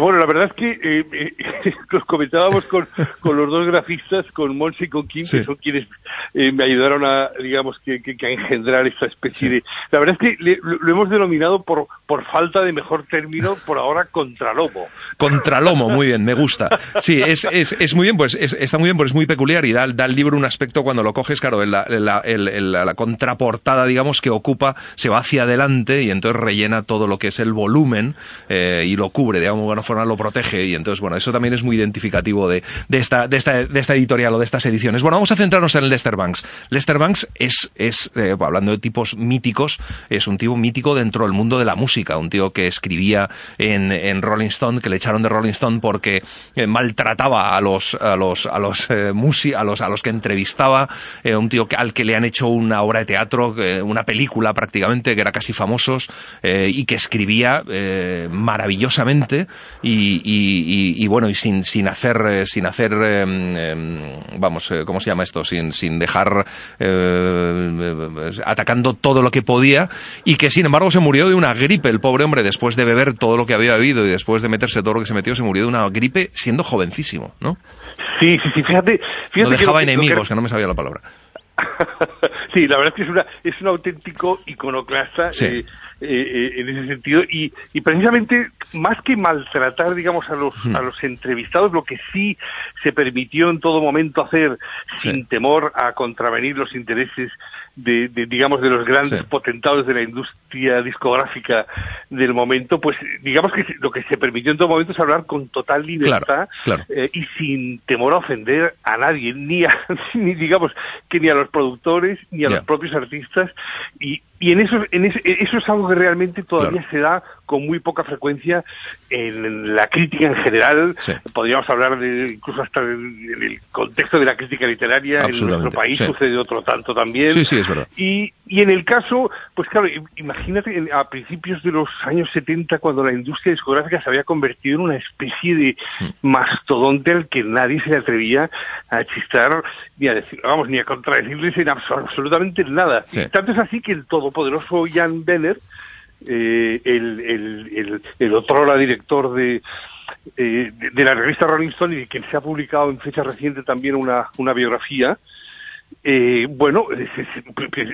S11: bueno, la verdad es que eh, eh, los comentábamos con, con, los dos grafistas, con Monse y con Kim, que son quienes eh, me ayudaron a, digamos, que, a engendrar esta especie de... La verdad es que lo hemos denominado por, por falta de mejor término, por ahora, contralomo.
S9: Contralomo, muy bien, me gusta. Sí, es, es, es muy bien, pues está muy bien, pues es muy peculiar y da, da al libro un aspecto cuando lo coges, claro, la, la, la, contraportada, digamos, que ocupa, se va hacia adelante y entonces rellena todo lo que es el volumen y lo cubre, de alguna forma lo protege y entonces, bueno, eso también es muy identificativo de, de, esta, de, esta, de esta editorial o de estas ediciones. Bueno, vamos a centrarnos en Lester Banks. Lester Banks es, es eh, hablando de tipos míticos, es un tipo mítico dentro del mundo de la música, un tío que escribía en, en Rolling Stone, que le echaron de Rolling Stone porque eh, maltrataba a los, a los, a los, eh, a los, a los que entrevistaba, un tío que, al que le han hecho una obra de teatro, una película prácticamente, que era casi famosos, y que escribía maravillosamente y, bueno, y sin, sin hacer, eh, sin hacer, em, em, vamos, eh, ¿cómo se llama esto? Sin, sin dejar, eh, atacando todo lo que podía y que sin embargo se murió de una gripe, el pobre hombre, después de beber todo lo que había bebido y después de meterse todo lo que se metió, se murió de una gripe siendo jovencísimo, ¿no?
S11: Sí, sí, sí, fíjate.
S9: no dejaba enemigos, que... no me sabía la palabra.
S11: sí, la verdad es que es, una, es un auténtico iconoclasta. Sí. Eh, eh, en ese sentido. Y, y, precisamente más que maltratar digamos a los a los entrevistados lo que sí se permitió en todo momento hacer sin temor a contravenir los intereses de, digamos de los grandes potentados de la industria discográfica del momento pues digamos que lo que se permitió en todo momento es hablar con total libertad eh, y sin temor a ofender a nadie ni a ni digamos que ni a los productores ni a los propios artistas y y en eso, en eso, eso es algo que realmente todavía se da con muy poca frecuencia en la crítica en general. Podríamos hablar de incluso hasta en el contexto de la crítica literaria en nuestro país sucede otro tanto también.
S9: Sí, sí, es verdad.
S11: Y, y en el caso, pues claro, imagínate a principios de los años 70 cuando la industria discográfica se había convertido en una especie de hmm. mastodonte al que nadie se atrevía a chistar ni a decir, vamos, ni a contradecirles en absolutamente nada. tanto es así que el todopoderoso Jan Benner eh, el, el, el, otro director de, eh, de, la revista Rolling Stone y que se ha publicado en fecha reciente también una, una biografía, eh, bueno,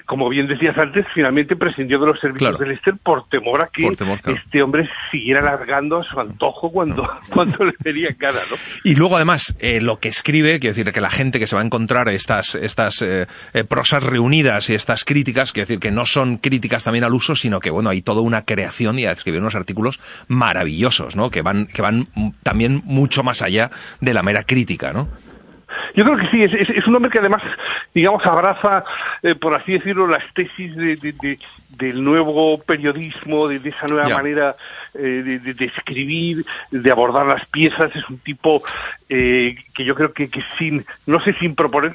S11: como bien decías antes, finalmente prescindió de los servicios del Lester por temor a que este hombre siguiera alargando a su antojo cuando, cuando le vería cara, ¿no?
S9: Y luego, además, eh, lo que escribe, quiere decir que la gente que se va a encontrar estas, estas eh, prosas reunidas y estas críticas, quiere decir que no son críticas también al uso, sino que, bueno, hay toda una creación y a escribir unos artículos maravillosos, ¿no? Que van, que van también mucho más allá de la mera crítica, ¿no?
S11: Yo creo que sí, es, es, un hombre que además, digamos, abraza, eh, por así decirlo, las tesis de, del nuevo periodismo, de, esa nueva manera eh, de, escribir, de abordar las piezas. Es un tipo eh, que yo creo que, que sin, no sé, sin proponer,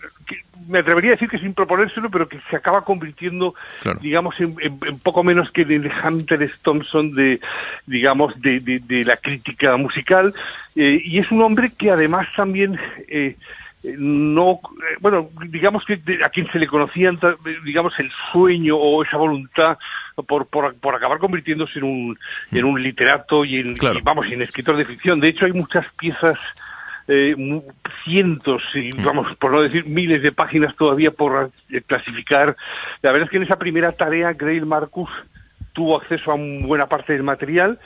S11: me atrevería a decir que sin proponérselo, pero que se acaba convirtiendo, digamos, en, poco menos que en el Hunter Thompson de, digamos, de, de, la crítica musical. Eh, y es un hombre que además también eh, no, eh, bueno, digamos que a quien se le conocía, digamos, el sueño o esa voluntad por, por, por acabar convirtiéndose en un, en un literato y en, vamos, en escritor de ficción. De hecho, hay muchas piezas eh, cientos y vamos por no decir miles de páginas todavía por eh, clasificar. La verdad es que en esa primera tarea Grail Marcus tuvo acceso a buena parte del material,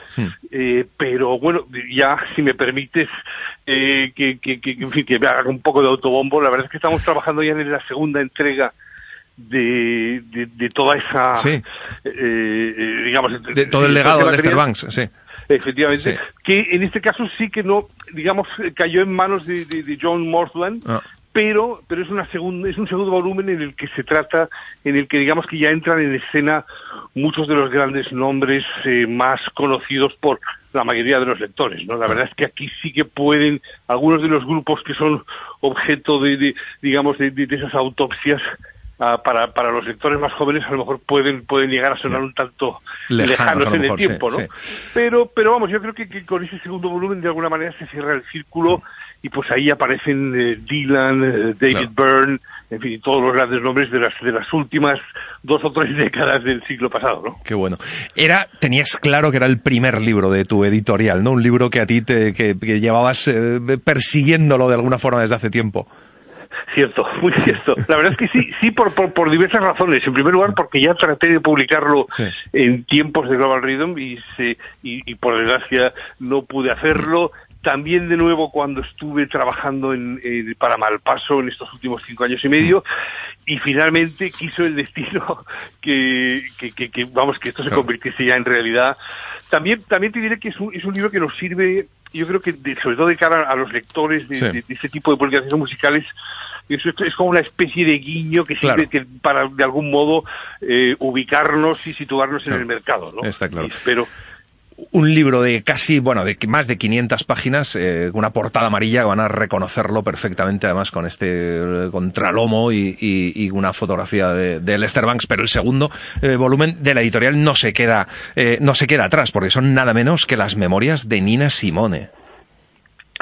S11: eh, pero bueno, ya si me permites eh, que, que, que, en fin, que me haga un poco de autobombo, la verdad es que estamos trabajando ya en la segunda entrega de, de, toda esa,
S9: sí.
S11: eh, digamos,
S9: de, todo el legado de Lester Banks, sí
S11: efectivamente, que en este caso sí que no, digamos, cayó en manos de, de, John Morthland, ah. Pero, pero es, una segunda, es un segundo volumen en el que se trata, en el que digamos que ya entran en escena muchos de los grandes nombres eh, más conocidos por la mayoría de los lectores, ¿no? La verdad es que aquí sí que pueden, algunos de los grupos que son objeto de, de digamos, de, de esas autopsias, para, para los lectores más jóvenes a lo mejor pueden pueden llegar a sonar un tanto lejanos, en el tiempo, ¿no? Pero pero vamos, yo creo que, con ese segundo volumen de alguna manera se cierra el círculo y pues ahí aparecen eh, Dylan, eh, David Byrne, en fin, todos los grandes nombres de las de las últimas dos o tres décadas del siglo pasado, ¿no?
S9: Qué bueno. Era, tenías claro que era el primer libro de tu editorial, ¿no? Un libro que a ti te, que, llevabas eh, persiguiéndolo de alguna forma desde hace tiempo.
S11: Cierto, muy cierto. La verdad es que sí, sí por, por, diversas razones. En primer lugar, porque ya traté de publicarlo en tiempos de Global Rhythm y, se, y, por desgracia no pude hacerlo. También de nuevo cuando estuve trabajando en, para Malpaso en estos últimos cinco años y medio y finalmente quiso el destino que, que, vamos que esto se convirtiese ya en realidad. También también te diré que es un, es un libro que nos sirve, yo creo que sobre todo de cara a los lectores de, de, de este tipo de publicaciones musicales es como una especie de guiño que sirve que para de algún modo eh, ubicarnos y situarnos en el mercado, ¿no?
S9: Está claro.
S11: Pero
S9: un libro de casi, bueno, de más de 500 páginas, eh, una portada amarilla, van a reconocerlo perfectamente, además con este eh, contralomo y, una fotografía de, Lester Banks, pero el segundo volumen de la editorial no se queda, no se queda atrás, porque son nada menos que las memorias de Nina Simone.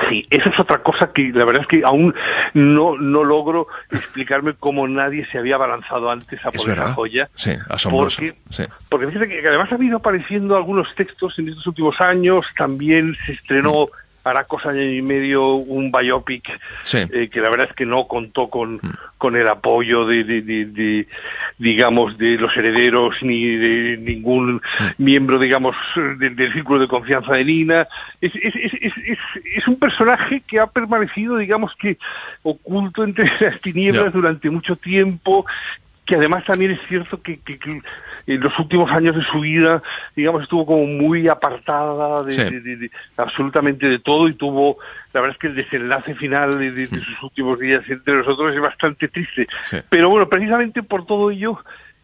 S11: Sí, esa es otra cosa que la verdad es que aún no, no logro explicarme cómo nadie se había abalanzado antes a por esa joya.
S9: Sí, asombroso.
S11: Porque, sí. porque fíjate que además ha habido apareciendo algunos textos en estos últimos años, también se estrenó hará cosa año y medio un biopic eh, que la verdad es que no contó con, mm. con el apoyo de, de, digamos de los herederos ni de ningún mm. miembro digamos del círculo de confianza de Nina es, es, es, es, es un personaje que ha permanecido digamos que oculto entre las tinieblas durante mucho tiempo que además también es cierto que, en los últimos años de su vida, digamos, estuvo como muy apartada de, absolutamente de todo y tuvo, la verdad es que el desenlace final de, mm. sus últimos días entre nosotros es bastante triste. Pero bueno, precisamente por todo ello,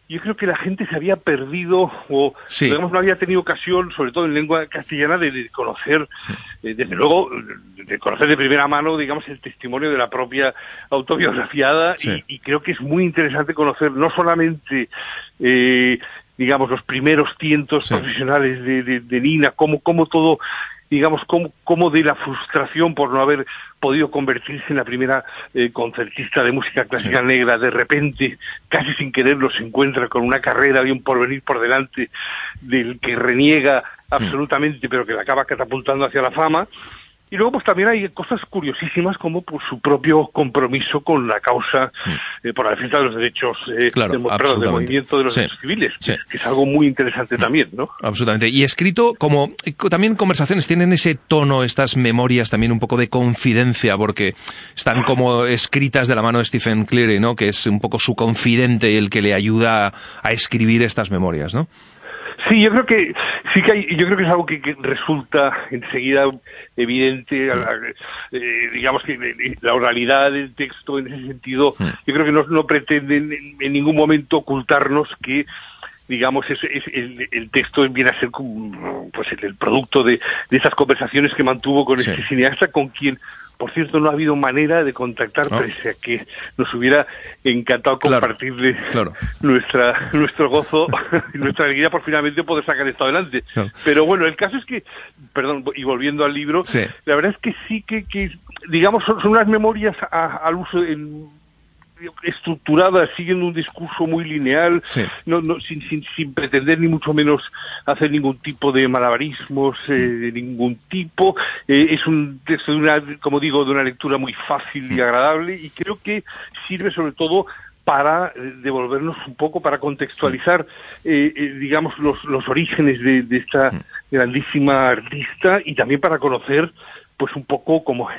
S11: yo creo que la gente se había perdido o digamos no había tenido ocasión, sobre todo en lengua castellana, de, conocer, eh, desde luego, de conocer de primera mano, digamos, el testimonio de la propia autobiografiada y, creo que es muy interesante conocer no solamente eh, digamos, los primeros tientos profesionales de, de, Nina, cómo, cómo todo digamos, cómo, de la frustración por no haber podido convertirse en la primera eh, concertista de música clásica negra, de repente, casi sin quererlo, se encuentra con una carrera y un porvenir por delante del que reniega absolutamente, pero que la acaba catapultando hacia la fama, y luego pues también hay cosas curiosísimas como por su propio compromiso con la causa eh, por la defensa de los derechos eh, del, movimiento de los derechos civiles, que es algo muy interesante también, ¿no?
S9: Absolutamente. Y escrito como también conversaciones tienen ese tono, estas memorias también un poco de confidencia, porque están como escritas de la mano de Stephen Cleary, ¿no? Que es un poco su confidente y el que le ayuda a escribir estas memorias, ¿no?
S11: Sí, yo creo que sí que hay, yo creo que es algo que, resulta enseguida evidente, eh, digamos que la oralidad del texto en ese sentido, yo creo que no, no pretenden en, ningún momento ocultarnos que digamos, es, el, texto viene a ser pues el, producto de, esas conversaciones que mantuvo con este cineasta, con quien por cierto, no ha habido manera de contactar, pese a que nos hubiera encantado compartirle nuestra nuestro gozo y nuestra alegría por finalmente poder sacar esto adelante. Pero bueno, el caso es que, perdón, y volviendo al libro, la verdad es que sí que, que digamos, son, unas memorias al uso en estructurada, siguiendo un discurso muy lineal, no, no, sin, sin, sin, pretender ni mucho menos hacer ningún tipo de malabarismos eh, de ningún tipo. Eh, es un texto, de una, como digo, de una lectura muy fácil y agradable y creo que sirve sobre todo para eh, devolvernos un poco, para contextualizar, digamos, los, los orígenes de, de esta grandísima artista y también para conocer pues un poco como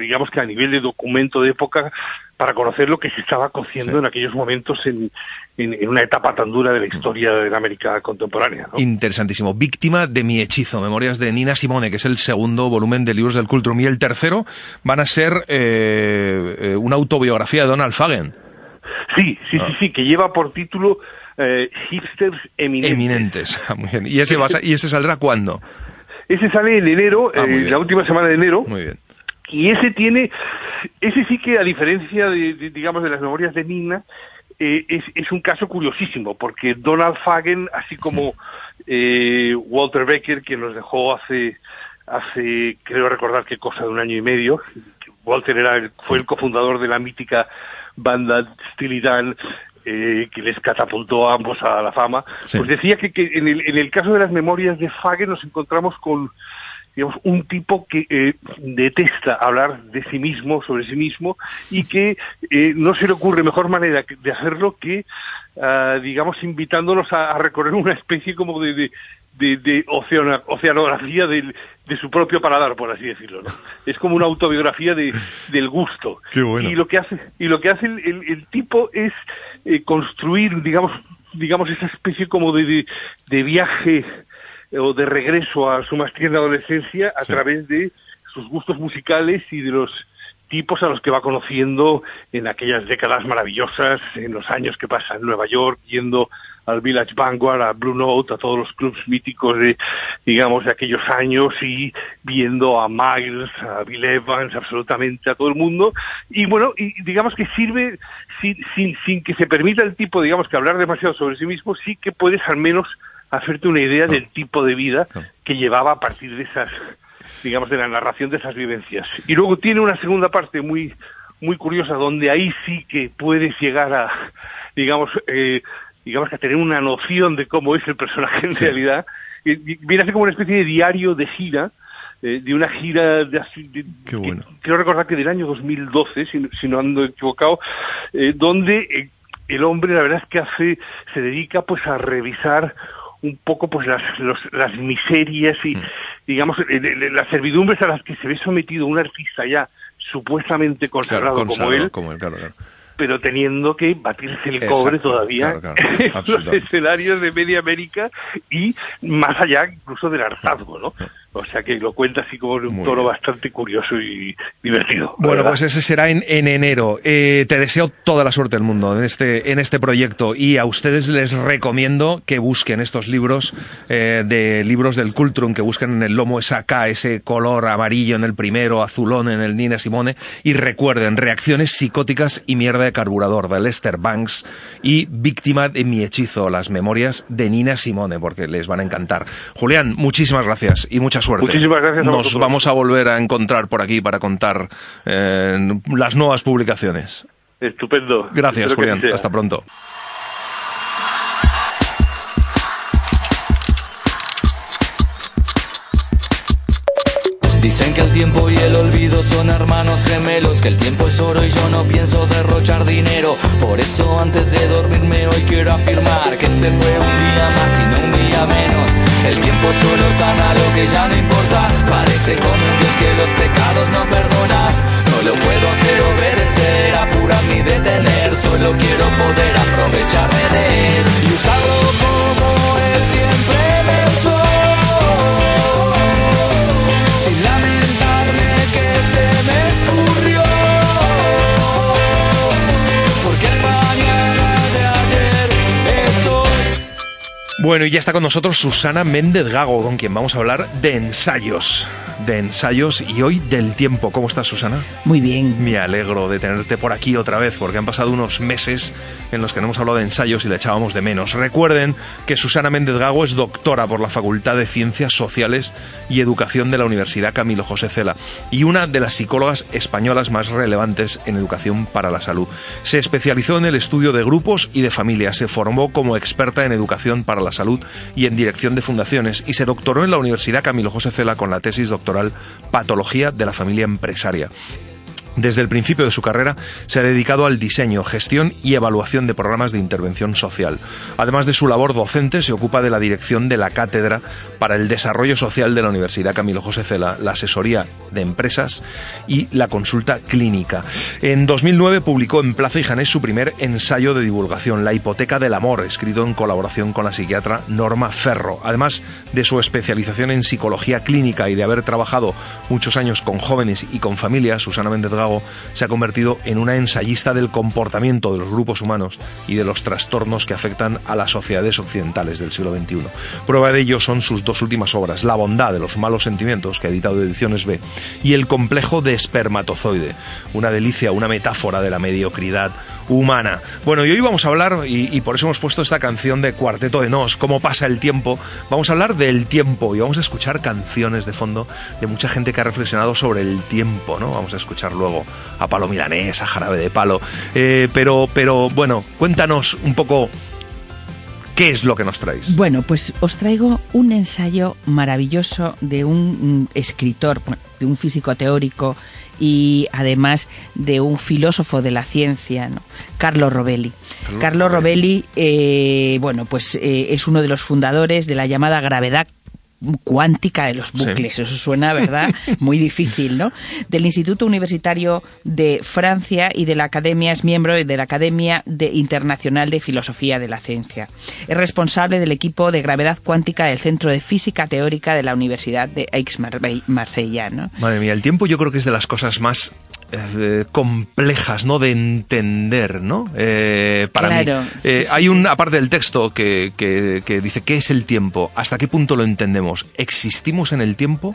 S11: digamos que a nivel de documento de época para conocer lo que se estaba cociendo en aquellos momentos en, en, una etapa tan dura de la historia de la América contemporánea.
S9: Interesantísimo. Víctima de mi hechizo, Memorias de Nina Simone, que es el segundo volumen de libros del Cultrum. Y el tercero van a ser eh, eh, una autobiografía de Donald Fagen.
S11: Sí, sí, sí, ah. sí, que lleva por título eh, Hipsters Eminentes.
S9: Eminentes, muy bien. ¿Y ese, ¿Y ese saldrá cuándo?
S11: Ese sale en enero, ah, la última semana de enero.
S9: Muy bien.
S11: Y ese tiene ese sí que, a diferencia de, digamos, de las memorias de Nina, eh, es, es, un caso curiosísimo, porque Donald Fagen, así como eh, Walter Becker, quien nos dejó hace, hace, creo recordar que cosa de un año y medio, Walter era fue el cofundador de la mítica banda Steely Dan, eh, que les catapultó a ambos a la fama, pues decía que, que en, el, en el caso de las memorias de Fagen nos encontramos con digamos, un tipo que eh, detesta hablar de sí mismo, sobre sí mismo, y que eh, no se le ocurre mejor manera de hacerlo que, ah, digamos, invitándonos a, recorrer una especie como de, de, de, oceanografía de su propio paladar, por así decirlo. ¿no? Es como una autobiografía de, del gusto. Y lo que hace, y lo que hace el, el, tipo es eh, construir, digamos, digamos, esa especie como de, de viaje o de regreso a su más tierna adolescencia a través de sus gustos musicales y de los tipos a los que va conociendo en aquellas décadas maravillosas, en los años que pasa en Nueva York, yendo al Village Vanguard, a Blue Note, a todos los clubs míticos de, digamos, de aquellos años y viendo a Miles, a Bill Evans, absolutamente a todo el mundo. Y bueno, y digamos que sirve, sin, sin, sin que se permita el tipo, digamos, que hablar demasiado sobre sí mismo, sí que puedes al menos hacerte una idea del tipo de vida que llevaba a partir de esas, digamos, de la narración de esas vivencias. Y luego tiene una segunda parte muy, muy curiosa donde ahí sí que puedes llegar a, digamos, eh, digamos que a tener una noción de cómo es el personaje en realidad. Y, viene a ser como una especie de diario de gira, eh, de una gira de, de
S9: Qué bueno.
S11: quiero recordar que del año 2012, si, si no ando equivocado, eh, donde el hombre la verdad es que hace, se dedica pues a revisar un poco pues las, las miserias y mm. digamos las servidumbres a las que se ve sometido un artista ya supuestamente consagrado, como él, pero teniendo que batirse el cobre todavía en los escenarios de Media América y más allá incluso del hartazgo, ¿no? O sea que lo cuenta así como un tono bastante curioso y divertido.
S9: Bueno, pues ese será en, en enero. Eh, te deseo toda la suerte del mundo en este, en este proyecto y a ustedes les recomiendo que busquen estos libros eh, de libros del Cultrum, que busquen en el lomo esa K, ese color amarillo en el primero, azulón en el Nina Simone y recuerden reacciones psicóticas y mierda de carburador de Lester Banks y víctima de mi hechizo, las memorias de Nina Simone, porque les van a encantar. Julián, muchísimas gracias y muchas suerte.
S11: Muchísimas gracias.
S9: Nos vamos a volver a encontrar por aquí para contar eh, las nuevas publicaciones.
S11: Estupendo.
S9: Gracias, Julián. Hasta pronto.
S12: Dicen que el tiempo y el olvido son hermanos gemelos, que el tiempo es oro y yo no pienso derrochar dinero. Por eso antes de dormirme hoy quiero afirmar que este fue un día más y no un día menos. El tiempo solo sana lo que ya no importa. Parece como un Dios que los pecados no perdona. No lo puedo hacer obedecer, apurar ni detener. Solo quiero poder aprovecharme de él y usarlo como
S9: Bueno, y ya está con nosotros Susana Méndez Gago, con quien vamos a hablar de ensayos. De ensayos y hoy del tiempo. ¿Cómo estás, Susana?
S13: Muy bien.
S9: Me alegro de tenerte por aquí otra vez, porque han pasado unos meses en los que no hemos hablado de ensayos y le echábamos de menos. Recuerden que Susana Méndez Gago es doctora por la Facultad de Ciencias Sociales y Educación de la Universidad Camilo José Cela y una de las psicólogas españolas más relevantes en educación para la salud. Se especializó en el estudio de grupos y de familias, se formó como experta en educación para la salud y en dirección de fundaciones y se doctoró en la Universidad Camilo José Cela con la tesis doctoral Patología de la Familia Empresaria. Desde el principio de su carrera se ha dedicado al diseño, gestión y evaluación de programas de intervención social. Además de su labor docente, se ocupa de la dirección de la Cátedra para el Desarrollo Social de la Universidad Camilo José Cela, la asesoría de empresas y la consulta clínica. En 2009 publicó en Plaza y Janés su primer ensayo de divulgación, La hipoteca del amor, escrito en colaboración con la psiquiatra Norma Ferro. Además de su especialización en psicología clínica y de haber trabajado muchos años con jóvenes y con familias, Susana Méndez se ha convertido en una ensayista del comportamiento de los grupos humanos y de los trastornos que afectan a las sociedades occidentales del siglo XXI. Prueba de ello son sus dos últimas obras, La bondad de los malos sentimientos, que ha editado Ediciones B, y El complejo de espermatozoide, una delicia, una metáfora de la mediocridad humana. Bueno, y hoy vamos a hablar, y, por eso hemos puesto esta canción de Cuarteto de Nos, cómo pasa el tiempo, vamos a hablar del tiempo y vamos a escuchar canciones de fondo de mucha gente que ha reflexionado sobre el tiempo, ¿no? Vamos a escuchar luego a Palo Milanés, a Jarabe de Palo, eh, pero, pero bueno, cuéntanos un poco ¿Qué es lo que nos traéis?
S13: Bueno, pues os traigo un ensayo maravilloso de un escritor, de un físico teórico y además de un filósofo de la ciencia, ¿no? Carlo Rovelli. Carlo, Rovelli, eh, bueno, pues eh, es uno de los fundadores de la llamada gravedad cuántica de los bucles. Eso suena, ¿verdad? Muy difícil, ¿no? Del Instituto Universitario de Francia y de la Academia, es miembro de la Academia Internacional de Filosofía de la Ciencia. Es responsable del equipo de gravedad cuántica del Centro de Física Teórica de la Universidad de Aix-Marseille, ¿no?
S9: Madre mía, el tiempo yo creo que es de las cosas más eh, complejas, ¿no? De entender, ¿no? Eh, para mí. Eh, hay un, aparte del texto que, que, que dice, ¿qué es el tiempo? ¿Hasta qué punto lo entendemos? ¿Existimos en el tiempo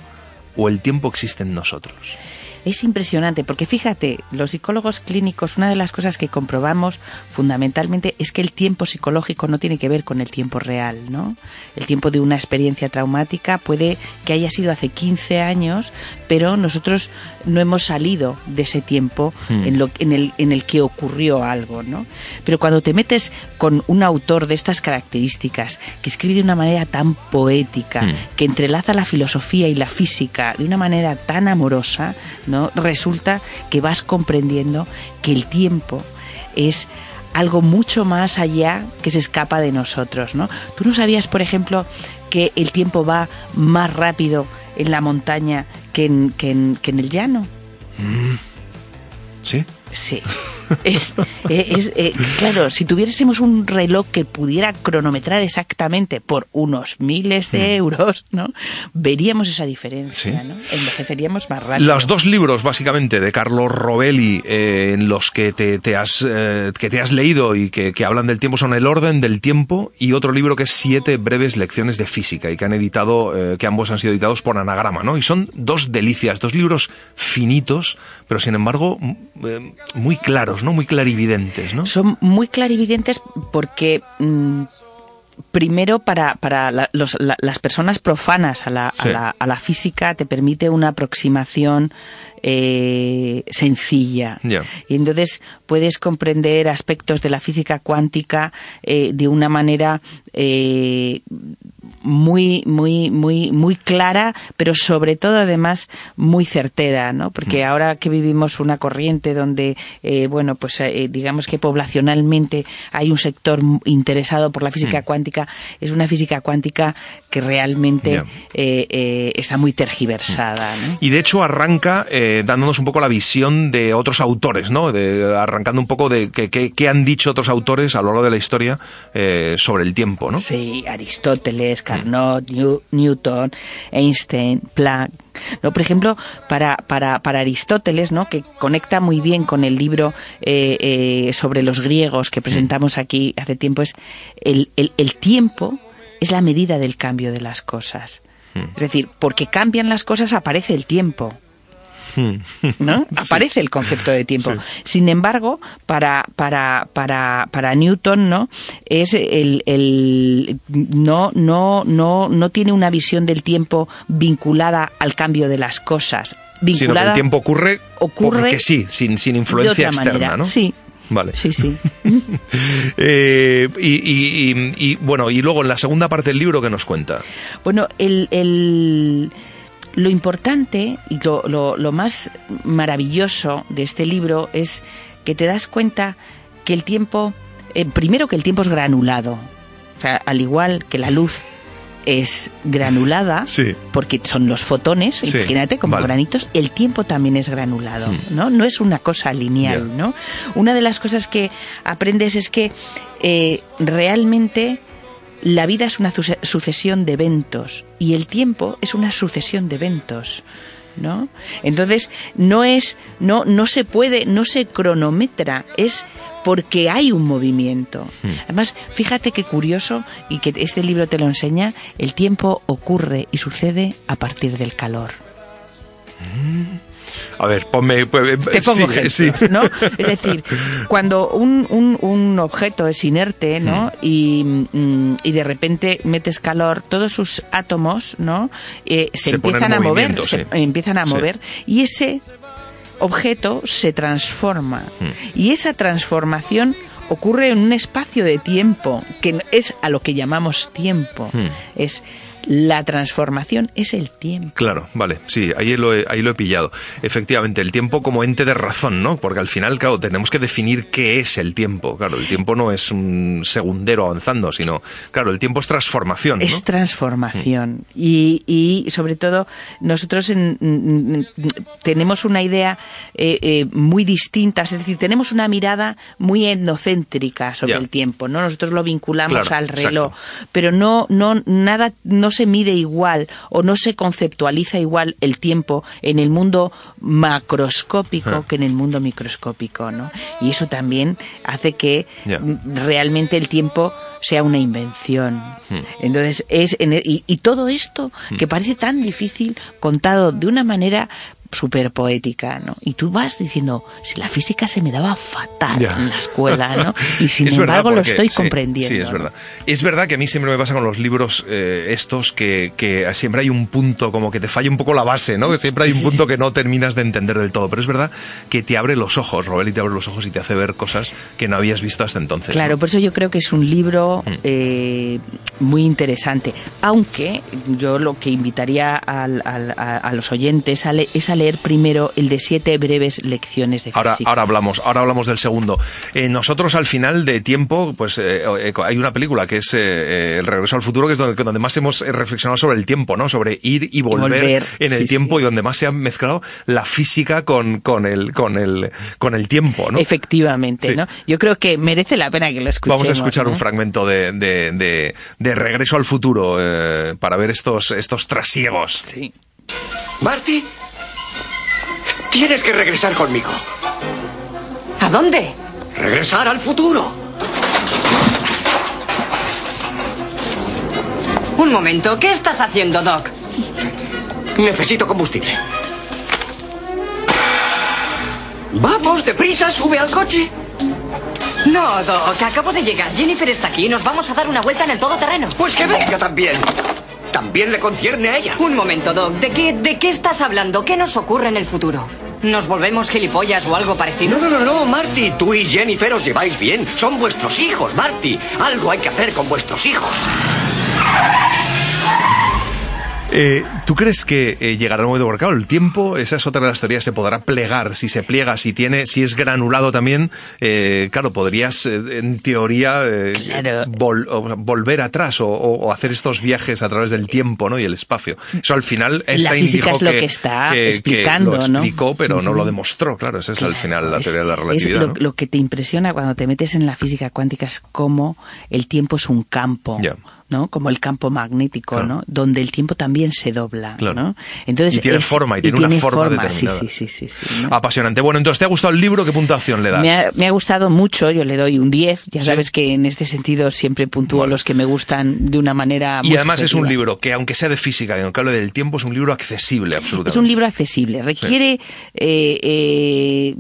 S9: o el tiempo existe en nosotros?
S13: Es impresionante, porque fíjate, los psicólogos clínicos, una de las cosas que comprobamos fundamentalmente es que el tiempo psicológico no tiene que ver con el tiempo real, ¿no? El tiempo de una experiencia traumática puede que haya sido hace 15 años, pero nosotros no hemos salido de ese tiempo hmm. en, lo, en, el, en el que ocurrió algo, ¿no? Pero cuando te metes con un autor de estas características, que escribe de una manera tan poética, hmm. que entrelaza la filosofía y la física de una manera tan amorosa, ¿no? Resulta que vas comprendiendo que el tiempo es algo mucho más allá que se escapa de nosotros, ¿no? Tú no sabías, por ejemplo, que el tiempo va más rápido en la montaña que en, el llano.
S9: Mm. ¿Sí?
S13: Sí. Es, eh, eh, claro, si tuviésemos un reloj que pudiera cronometrar exactamente por unos miles de euros, ¿no? Veríamos esa diferencia, ¿no? Envejeceríamos más rápido.
S9: Los dos libros, básicamente, de Carlos Rovelli, eh, en los que te, has, que te has leído y que, hablan del tiempo son El orden del tiempo y otro libro que es Siete breves lecciones de física y que han editado, que ambos han sido editados por Anagrama, ¿no? Y son dos delicias, dos libros finitos, pero sin embargo muy claros ¿no? Muy clarividentes, ¿no?
S13: Son muy clarividentes porque... Mm, primero, para, para las personas profanas a la, a, la, física te permite una aproximación eh, sencilla. Y entonces puedes comprender aspectos de la física cuántica eh, de una manera eh, muy, muy, muy, muy clara, pero sobre todo además muy certera, ¿no? Porque mm. ahora que vivimos una corriente donde, eh, bueno, pues eh, digamos que poblacionalmente hay un sector interesado por la física mm. cuántica, es una física cuántica que realmente eh, está muy tergiversada.
S9: Y de hecho arranca dándonos un poco la visión de otros autores, ¿no? De, arrancando un poco de qué han dicho otros autores a lo largo de la historia sobre el tiempo, ¿no?
S13: Sí, Aristóteles, Carnot, Newton, Einstein, Planck. ¿no? Por ejemplo, para, para, para, Aristóteles, ¿no? que conecta muy bien con el libro eh, eh, sobre los griegos que presentamos aquí hace tiempo, es el, el, el tiempo es la medida del cambio de las cosas. Es decir, porque cambian las cosas aparece el tiempo. ¿No? Aparece el concepto de tiempo. Sin embargo, para, para, para, para Newton, ¿no? Es el, el, no, no, no, no tiene una visión del tiempo vinculada al cambio de las cosas. Vinculada,
S9: Sino que el tiempo ocurre,
S13: ocurre
S9: porque sí, sin, sin influencia externa,
S13: manera.
S9: ¿no?
S13: Sí.
S9: Vale.
S13: Sí, sí.
S9: Eh, y, y- y- y, bueno, y luego en la segunda parte del libro, ¿qué nos cuenta?
S13: Bueno, el, el- lo importante y lo, lo- lo más maravilloso de este libro es que te das cuenta que el tiempo, eh, primero que el tiempo es granulado, o sea, al igual que la luz es granulada,
S9: Sí.
S13: porque son los fotones,
S9: Sí,
S13: imagínate, como
S9: vale.
S13: Granitos, el tiempo también es granulado, ¿no? No es una cosa lineal, ¿no? Una de las cosas que aprendes es que eh, realmente la vida es una suce- sucesión de eventos y el tiempo es una sucesión de eventos. ¿No? Entonces, no es, no, no se puede, no se cronometra, es porque hay un movimiento. Además, fíjate qué curioso, y que este libro te lo enseña, el tiempo ocurre y sucede a partir del calor.
S9: A ver, ponme. pues,
S13: Te pongo
S9: sigue,
S13: ejemplos,
S9: sí.
S13: ¿no? Es decir, cuando un, un, un objeto es inerte, ¿no? Y, mm, y de repente metes calor, todos sus átomos, ¿no? Eh, se, empiezan a mover, se empiezan a mover y ese objeto se transforma y esa transformación ocurre en un espacio de tiempo que es a lo que llamamos tiempo. Es la transformación es el tiempo.
S9: Claro, vale, sí, ahí lo, he, ahí lo he pillado. Efectivamente, el tiempo como ente de razón, ¿no? Porque al final, claro, tenemos que definir qué es el tiempo. Claro, el tiempo no es un segundero avanzando, sino, claro, el tiempo es transformación, ¿no?
S13: Es transformación. Y, y, sobre todo, nosotros en- tenemos una idea eh, eh, muy distinta, es decir, tenemos una mirada muy etnocéntrica sobre el tiempo, ¿no? Nosotros lo vinculamos
S14: Claro,
S13: al reloj, pero no, no, nada, no se mide igual o no se conceptualiza igual el tiempo en el mundo macroscópico que en el mundo microscópico, ¿no? Y eso también hace que realmente el tiempo sea una invención.
S14: Hmm.
S13: Entonces, es en el- y, y todo esto que parece tan difícil contado de una manera súper poética, ¿no? Y tú vas diciendo, si la física se me daba fatal
S9: Ya.
S13: en la escuela, ¿no? Y sin
S9: Es
S13: embargo lo estoy comprendiendo.
S9: Sí, es
S13: ¿no?
S9: verdad. Es verdad que a mí siempre me pasa con los libros eh, estos que, que siempre hay un punto, como que te falla un poco la base, ¿no? Que siempre hay un punto que no terminas de entender del todo. Pero es verdad que te abre los ojos, Robel, y te abre los ojos y te hace ver cosas que no habías visto hasta entonces.
S13: Claro,
S9: ¿no?
S13: por eso yo creo que es un libro
S9: Mm.
S13: eh, muy interesante. Aunque yo lo que invitaría a, a los oyentes es a leer primero el de siete breves lecciones de
S9: Ahora,
S13: física.
S9: ahora hablamos, ahora hablamos del segundo. Eh, nosotros al final de tiempo, pues eh, eh, hay una película que es eh, El regreso al futuro, que es donde, donde más hemos reflexionado sobre el tiempo, ¿no? Sobre ir y volver,
S13: volver,
S9: en el
S13: sí,
S9: tiempo y donde más se ha mezclado la física con, con el, con el, con el tiempo, ¿no?
S13: Efectivamente,
S9: Sí.
S13: ¿no? Yo creo que merece la pena que lo escuchemos.
S9: Vamos a escuchar
S13: ¿no?
S9: un fragmento de, de, de- de Regreso al futuro eh, para ver estos, estos trasiegos.
S13: Sí.
S15: Marty, tienes que regresar conmigo.
S16: ¿A dónde?
S15: Regresar al futuro.
S16: Un momento, ¿qué estás haciendo, Doc?
S15: Necesito combustible. Vamos, deprisa, sube al coche.
S16: No, Doc, acabo de llegar. Jennifer está aquí y nos vamos a dar una vuelta en el todoterreno.
S15: Pues que venga también. También le concierne a ella.
S16: Un momento, Doc. ¿De qué, ¿De qué estás hablando? ¿Qué nos ocurre en el futuro? ¿Nos volvemos gilipollas o algo parecido?
S15: No, no, no, no, Marty. Tú y Jennifer os lleváis bien. Son vuestros hijos, Marty. Algo hay que hacer con vuestros hijos.
S9: Eh, ¿Tú crees que eh, llegará el momento? Porque claro, el tiempo, esa es otra de las teorías, se podrá plegar. Si se pliega, si tiene, si es granulado también, eh, claro, podrías, eh, en teoría, eh, vol- volver atrás o, o- o hacer estos viajes a través del tiempo ¿no? y el espacio. Eso al final
S13: La física
S9: dijo
S13: es lo
S9: que,
S13: que está
S9: que- que
S13: explicando,
S9: lo
S13: ¿no?
S9: explicó, pero no lo demostró. Claro, esa es al final la
S13: Es-
S9: teoría de la relatividad.
S13: lo,
S9: ¿no?
S13: lo que te impresiona cuando te metes en la física cuántica es cómo el tiempo es un campo. ¿No? Como el campo magnético, ¿no? Donde el tiempo también se dobla, ¿no?
S9: Entonces y tiene forma, y tiene, una forma, determinada.
S13: Sí, sí, sí, sí,
S9: Apasionante. Bueno, entonces, ¿te ha gustado el libro? ¿Qué puntuación le das?
S13: Me ha, gustado mucho, yo le doy un 10. Ya sabes que en este sentido siempre puntúo los que me gustan de una manera
S9: Y además es un libro que, aunque sea de física, y aunque hable del tiempo, es un libro accesible, absolutamente.
S13: Es un libro accesible. Requiere, eh, eh,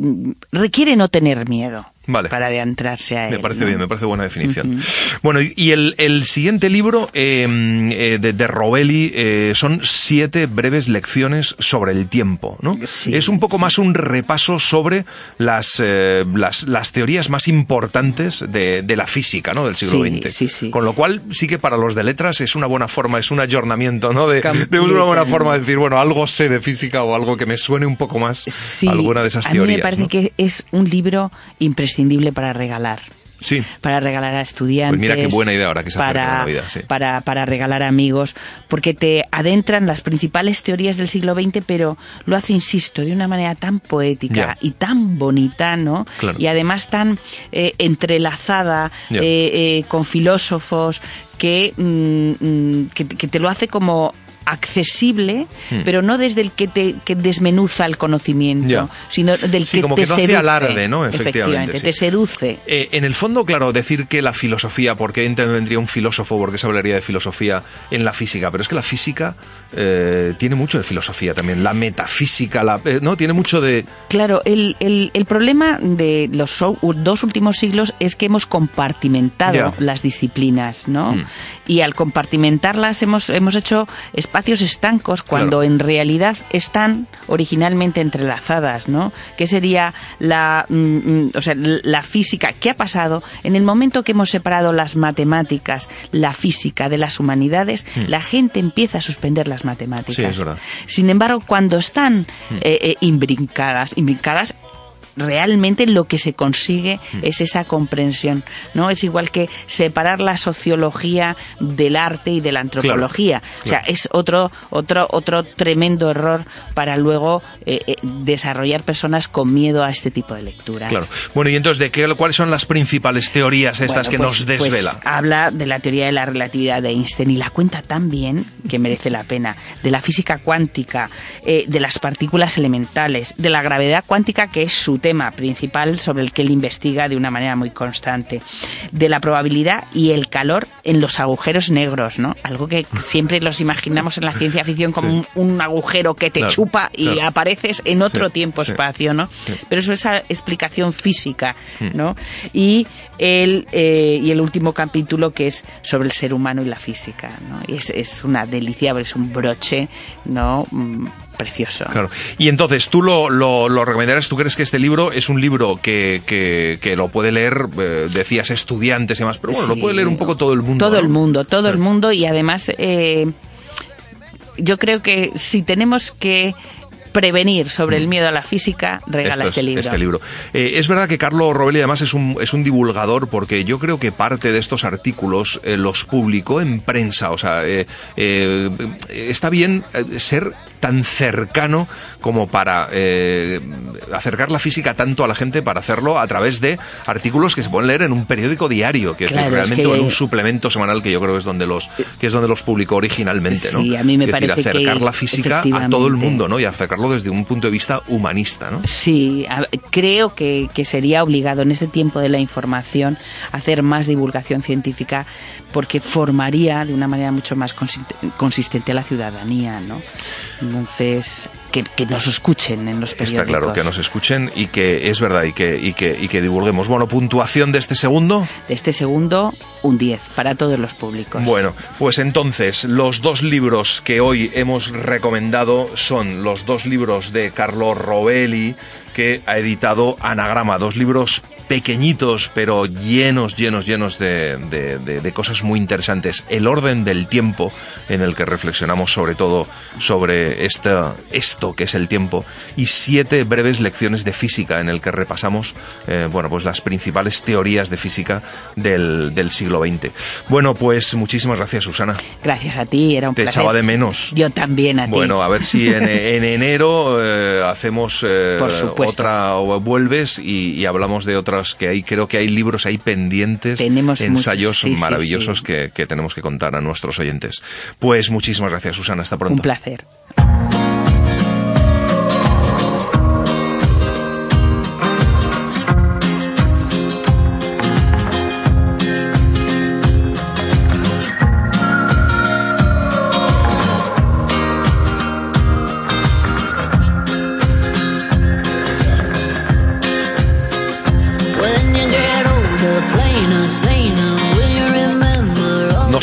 S13: requiere no tener miedo para adentrarse a él.
S9: Me parece bien, me parece buena definición. Bueno, y el, siguiente libro em, eh, de, de, Robelli eh, son siete breves lecciones sobre el tiempo, ¿no? es un poco más un repaso sobre las, eh, las, las, teorías más importantes de, de, la física, ¿no? Del siglo XX. Con lo cual, sí que para los de letras es una buena forma, es un ayornamiento, ¿no? De, de una buena forma de decir, bueno, algo sé de física o algo que me suene un poco más alguna de esas teorías. A mí
S13: me parece que es un libro impresionante para regalar.
S9: Sí.
S13: Para regalar a estudiantes.
S9: Pues mira qué buena idea ahora que se para, la Navidad,
S13: para, para regalar a amigos, porque te adentran las principales teorías del siglo XX, pero lo hace, insisto, de una manera tan poética y tan bonita, ¿no? Y además tan eh, entrelazada eh, eh, con filósofos que, mm, mm, que, que te lo hace como accesible, hmm. pero no desde el que te que desmenuza el conocimiento, sino del que
S9: como
S13: te
S9: que no
S13: seduce.
S9: alarde, ¿no? Efectivamente,
S13: te seduce.
S9: Eh, en el fondo, claro, decir que la filosofía, ¿por qué vendría un filósofo? ¿Por qué se hablaría de filosofía en la física? Pero es que la física eh, tiene mucho de filosofía también, la metafísica, la, eh, ¿no? Tiene mucho de...
S13: Claro, el, el, el, problema de los dos últimos siglos es que hemos compartimentado las disciplinas, ¿no? Hmm. Y al compartimentarlas hemos, hemos hecho espacios estancos cuando en realidad están originalmente entrelazadas, ¿no? ¿Qué sería la, mm, mm, o sea, la física? ¿Qué ha pasado? En el momento que hemos separado las matemáticas, la física de las humanidades, hmm. la gente empieza a suspender las matemáticas.
S9: Sí, es verdad.
S13: Sin embargo, cuando están hmm. eh, eh, imbrincadas, imbrincadas realmente lo que se consigue mm. es esa comprensión, ¿no? Es igual que separar la sociología del arte y de la antropología. O sea, es otro, otro, otro tremendo error para luego eh, eh, desarrollar personas con miedo a este tipo de lecturas.
S9: Claro. Bueno, y entonces, ¿de qué, cuáles son las principales teorías estas que
S13: pues,
S9: nos pues desvela?
S13: habla de la teoría de la relatividad de Einstein y la cuenta tan bien que merece la pena. De la física cuántica, eh, de las partículas elementales, de la gravedad cuántica, que es su tema principal sobre el que él investiga de una manera muy constante, de la probabilidad y el calor en los agujeros negros, ¿no? Algo que siempre los imaginamos en la ciencia ficción como un, agujero que te chupa y apareces en otro tiempo-espacio, ¿no? Pero eso es esa explicación física, hmm. ¿no? Y el, eh, y el último capítulo que es sobre el ser humano y la física, ¿no? es, es una delicia, es un broche, ¿no? Precioso.
S9: Claro. Y entonces, ¿tú lo, lo, lo, recomendarás? ¿Tú crees que este libro es un libro que, que, lo puede leer, eh, decías, estudiantes y demás, pero bueno, lo puede leer un poco todo el mundo?
S13: Todo el mundo, todo el mundo y además eh, yo creo que si tenemos que prevenir sobre el mm. miedo a la física, regala este libro.
S9: Este libro. Eh, es verdad que Carlos Robelli además es un, es un divulgador porque yo creo que parte de estos artículos los publicó en prensa. O sea, está bien ser tan cercano como para eh, acercar la física tanto a la gente para hacerlo a través de artículos que se pueden leer en un periódico diario, que es realmente en un suplemento semanal que yo creo que es donde los que es donde los publicó originalmente, ¿no?
S13: Sí, a mí me
S9: es
S13: parece
S9: decir, acercar la física a todo el mundo, ¿no? Y acercarlo desde un punto de vista humanista, ¿no?
S13: Sí, creo que, que sería obligado en este tiempo de la información hacer más divulgación científica porque formaría de una manera mucho más consistente a la ciudadanía, ¿no? Entonces, que, nos escuchen en los periódicos.
S9: Está claro, que nos escuchen y que es verdad y que, y que, y que divulguemos. Bueno, puntuación de este segundo.
S13: De este segundo, un 10 para todos los públicos.
S9: Bueno, pues entonces, los dos libros que hoy hemos recomendado son los dos libros de Carlo Rovelli que ha editado Anagrama, dos libros pequeñitos, pero llenos, llenos, llenos de, de, cosas muy interesantes. El orden del tiempo, en el que reflexionamos sobre todo sobre esta, esto que es el tiempo, y siete breves lecciones de física, en el que repasamos, eh, bueno, pues las principales teorías de física del, del, siglo XX. Bueno, pues muchísimas gracias, Susana.
S13: Gracias a ti, era un
S9: Te
S13: placer.
S9: echaba de menos.
S13: Yo también a
S9: ti. Bueno, a ver si en, enero eh, hacemos eh, otra, o vuelves y hablamos de otra otros que hay, creo que hay libros ahí pendientes, ensayos maravillosos Que, que tenemos que contar a nuestros oyentes. Pues muchísimas gracias, Susana. Hasta pronto.
S13: Un placer.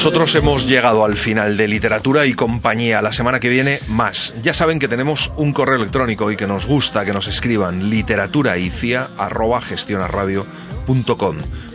S9: Nosotros hemos llegado al final de literatura y compañía. La semana que viene más. Ya saben que tenemos un correo electrónico y que nos gusta que nos escriban y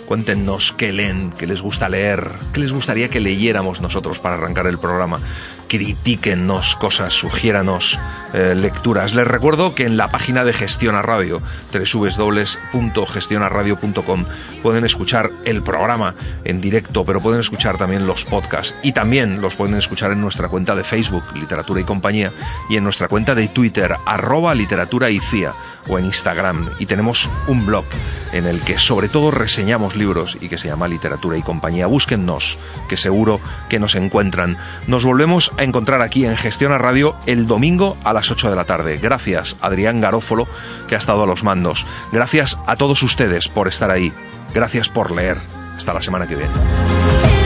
S9: Cuéntenos qué leen, qué les gusta leer, qué les gustaría que leyéramos nosotros para arrancar el programa critíquennos cosas, sugiéranos eh, lecturas. Les recuerdo que en la página de Gestiona Radio, www.gestionaradio.com, pueden escuchar el programa en directo, pero pueden escuchar también los podcasts y también los pueden escuchar en nuestra cuenta de Facebook, Literatura y Compañía, y en nuestra cuenta de Twitter, arroba literatura y FIA, o en Instagram. Y tenemos un blog en el que sobre todo reseñamos libros y que se llama Literatura y Compañía. Búsquennos, que seguro que nos encuentran. Nos volvemos a encontrar aquí en Gestiona Radio el domingo a las 8 de la tarde. Gracias, Adrián Garófolo, que ha estado a los mandos. Gracias a todos ustedes por estar ahí. Gracias por leer. Hasta la semana que viene.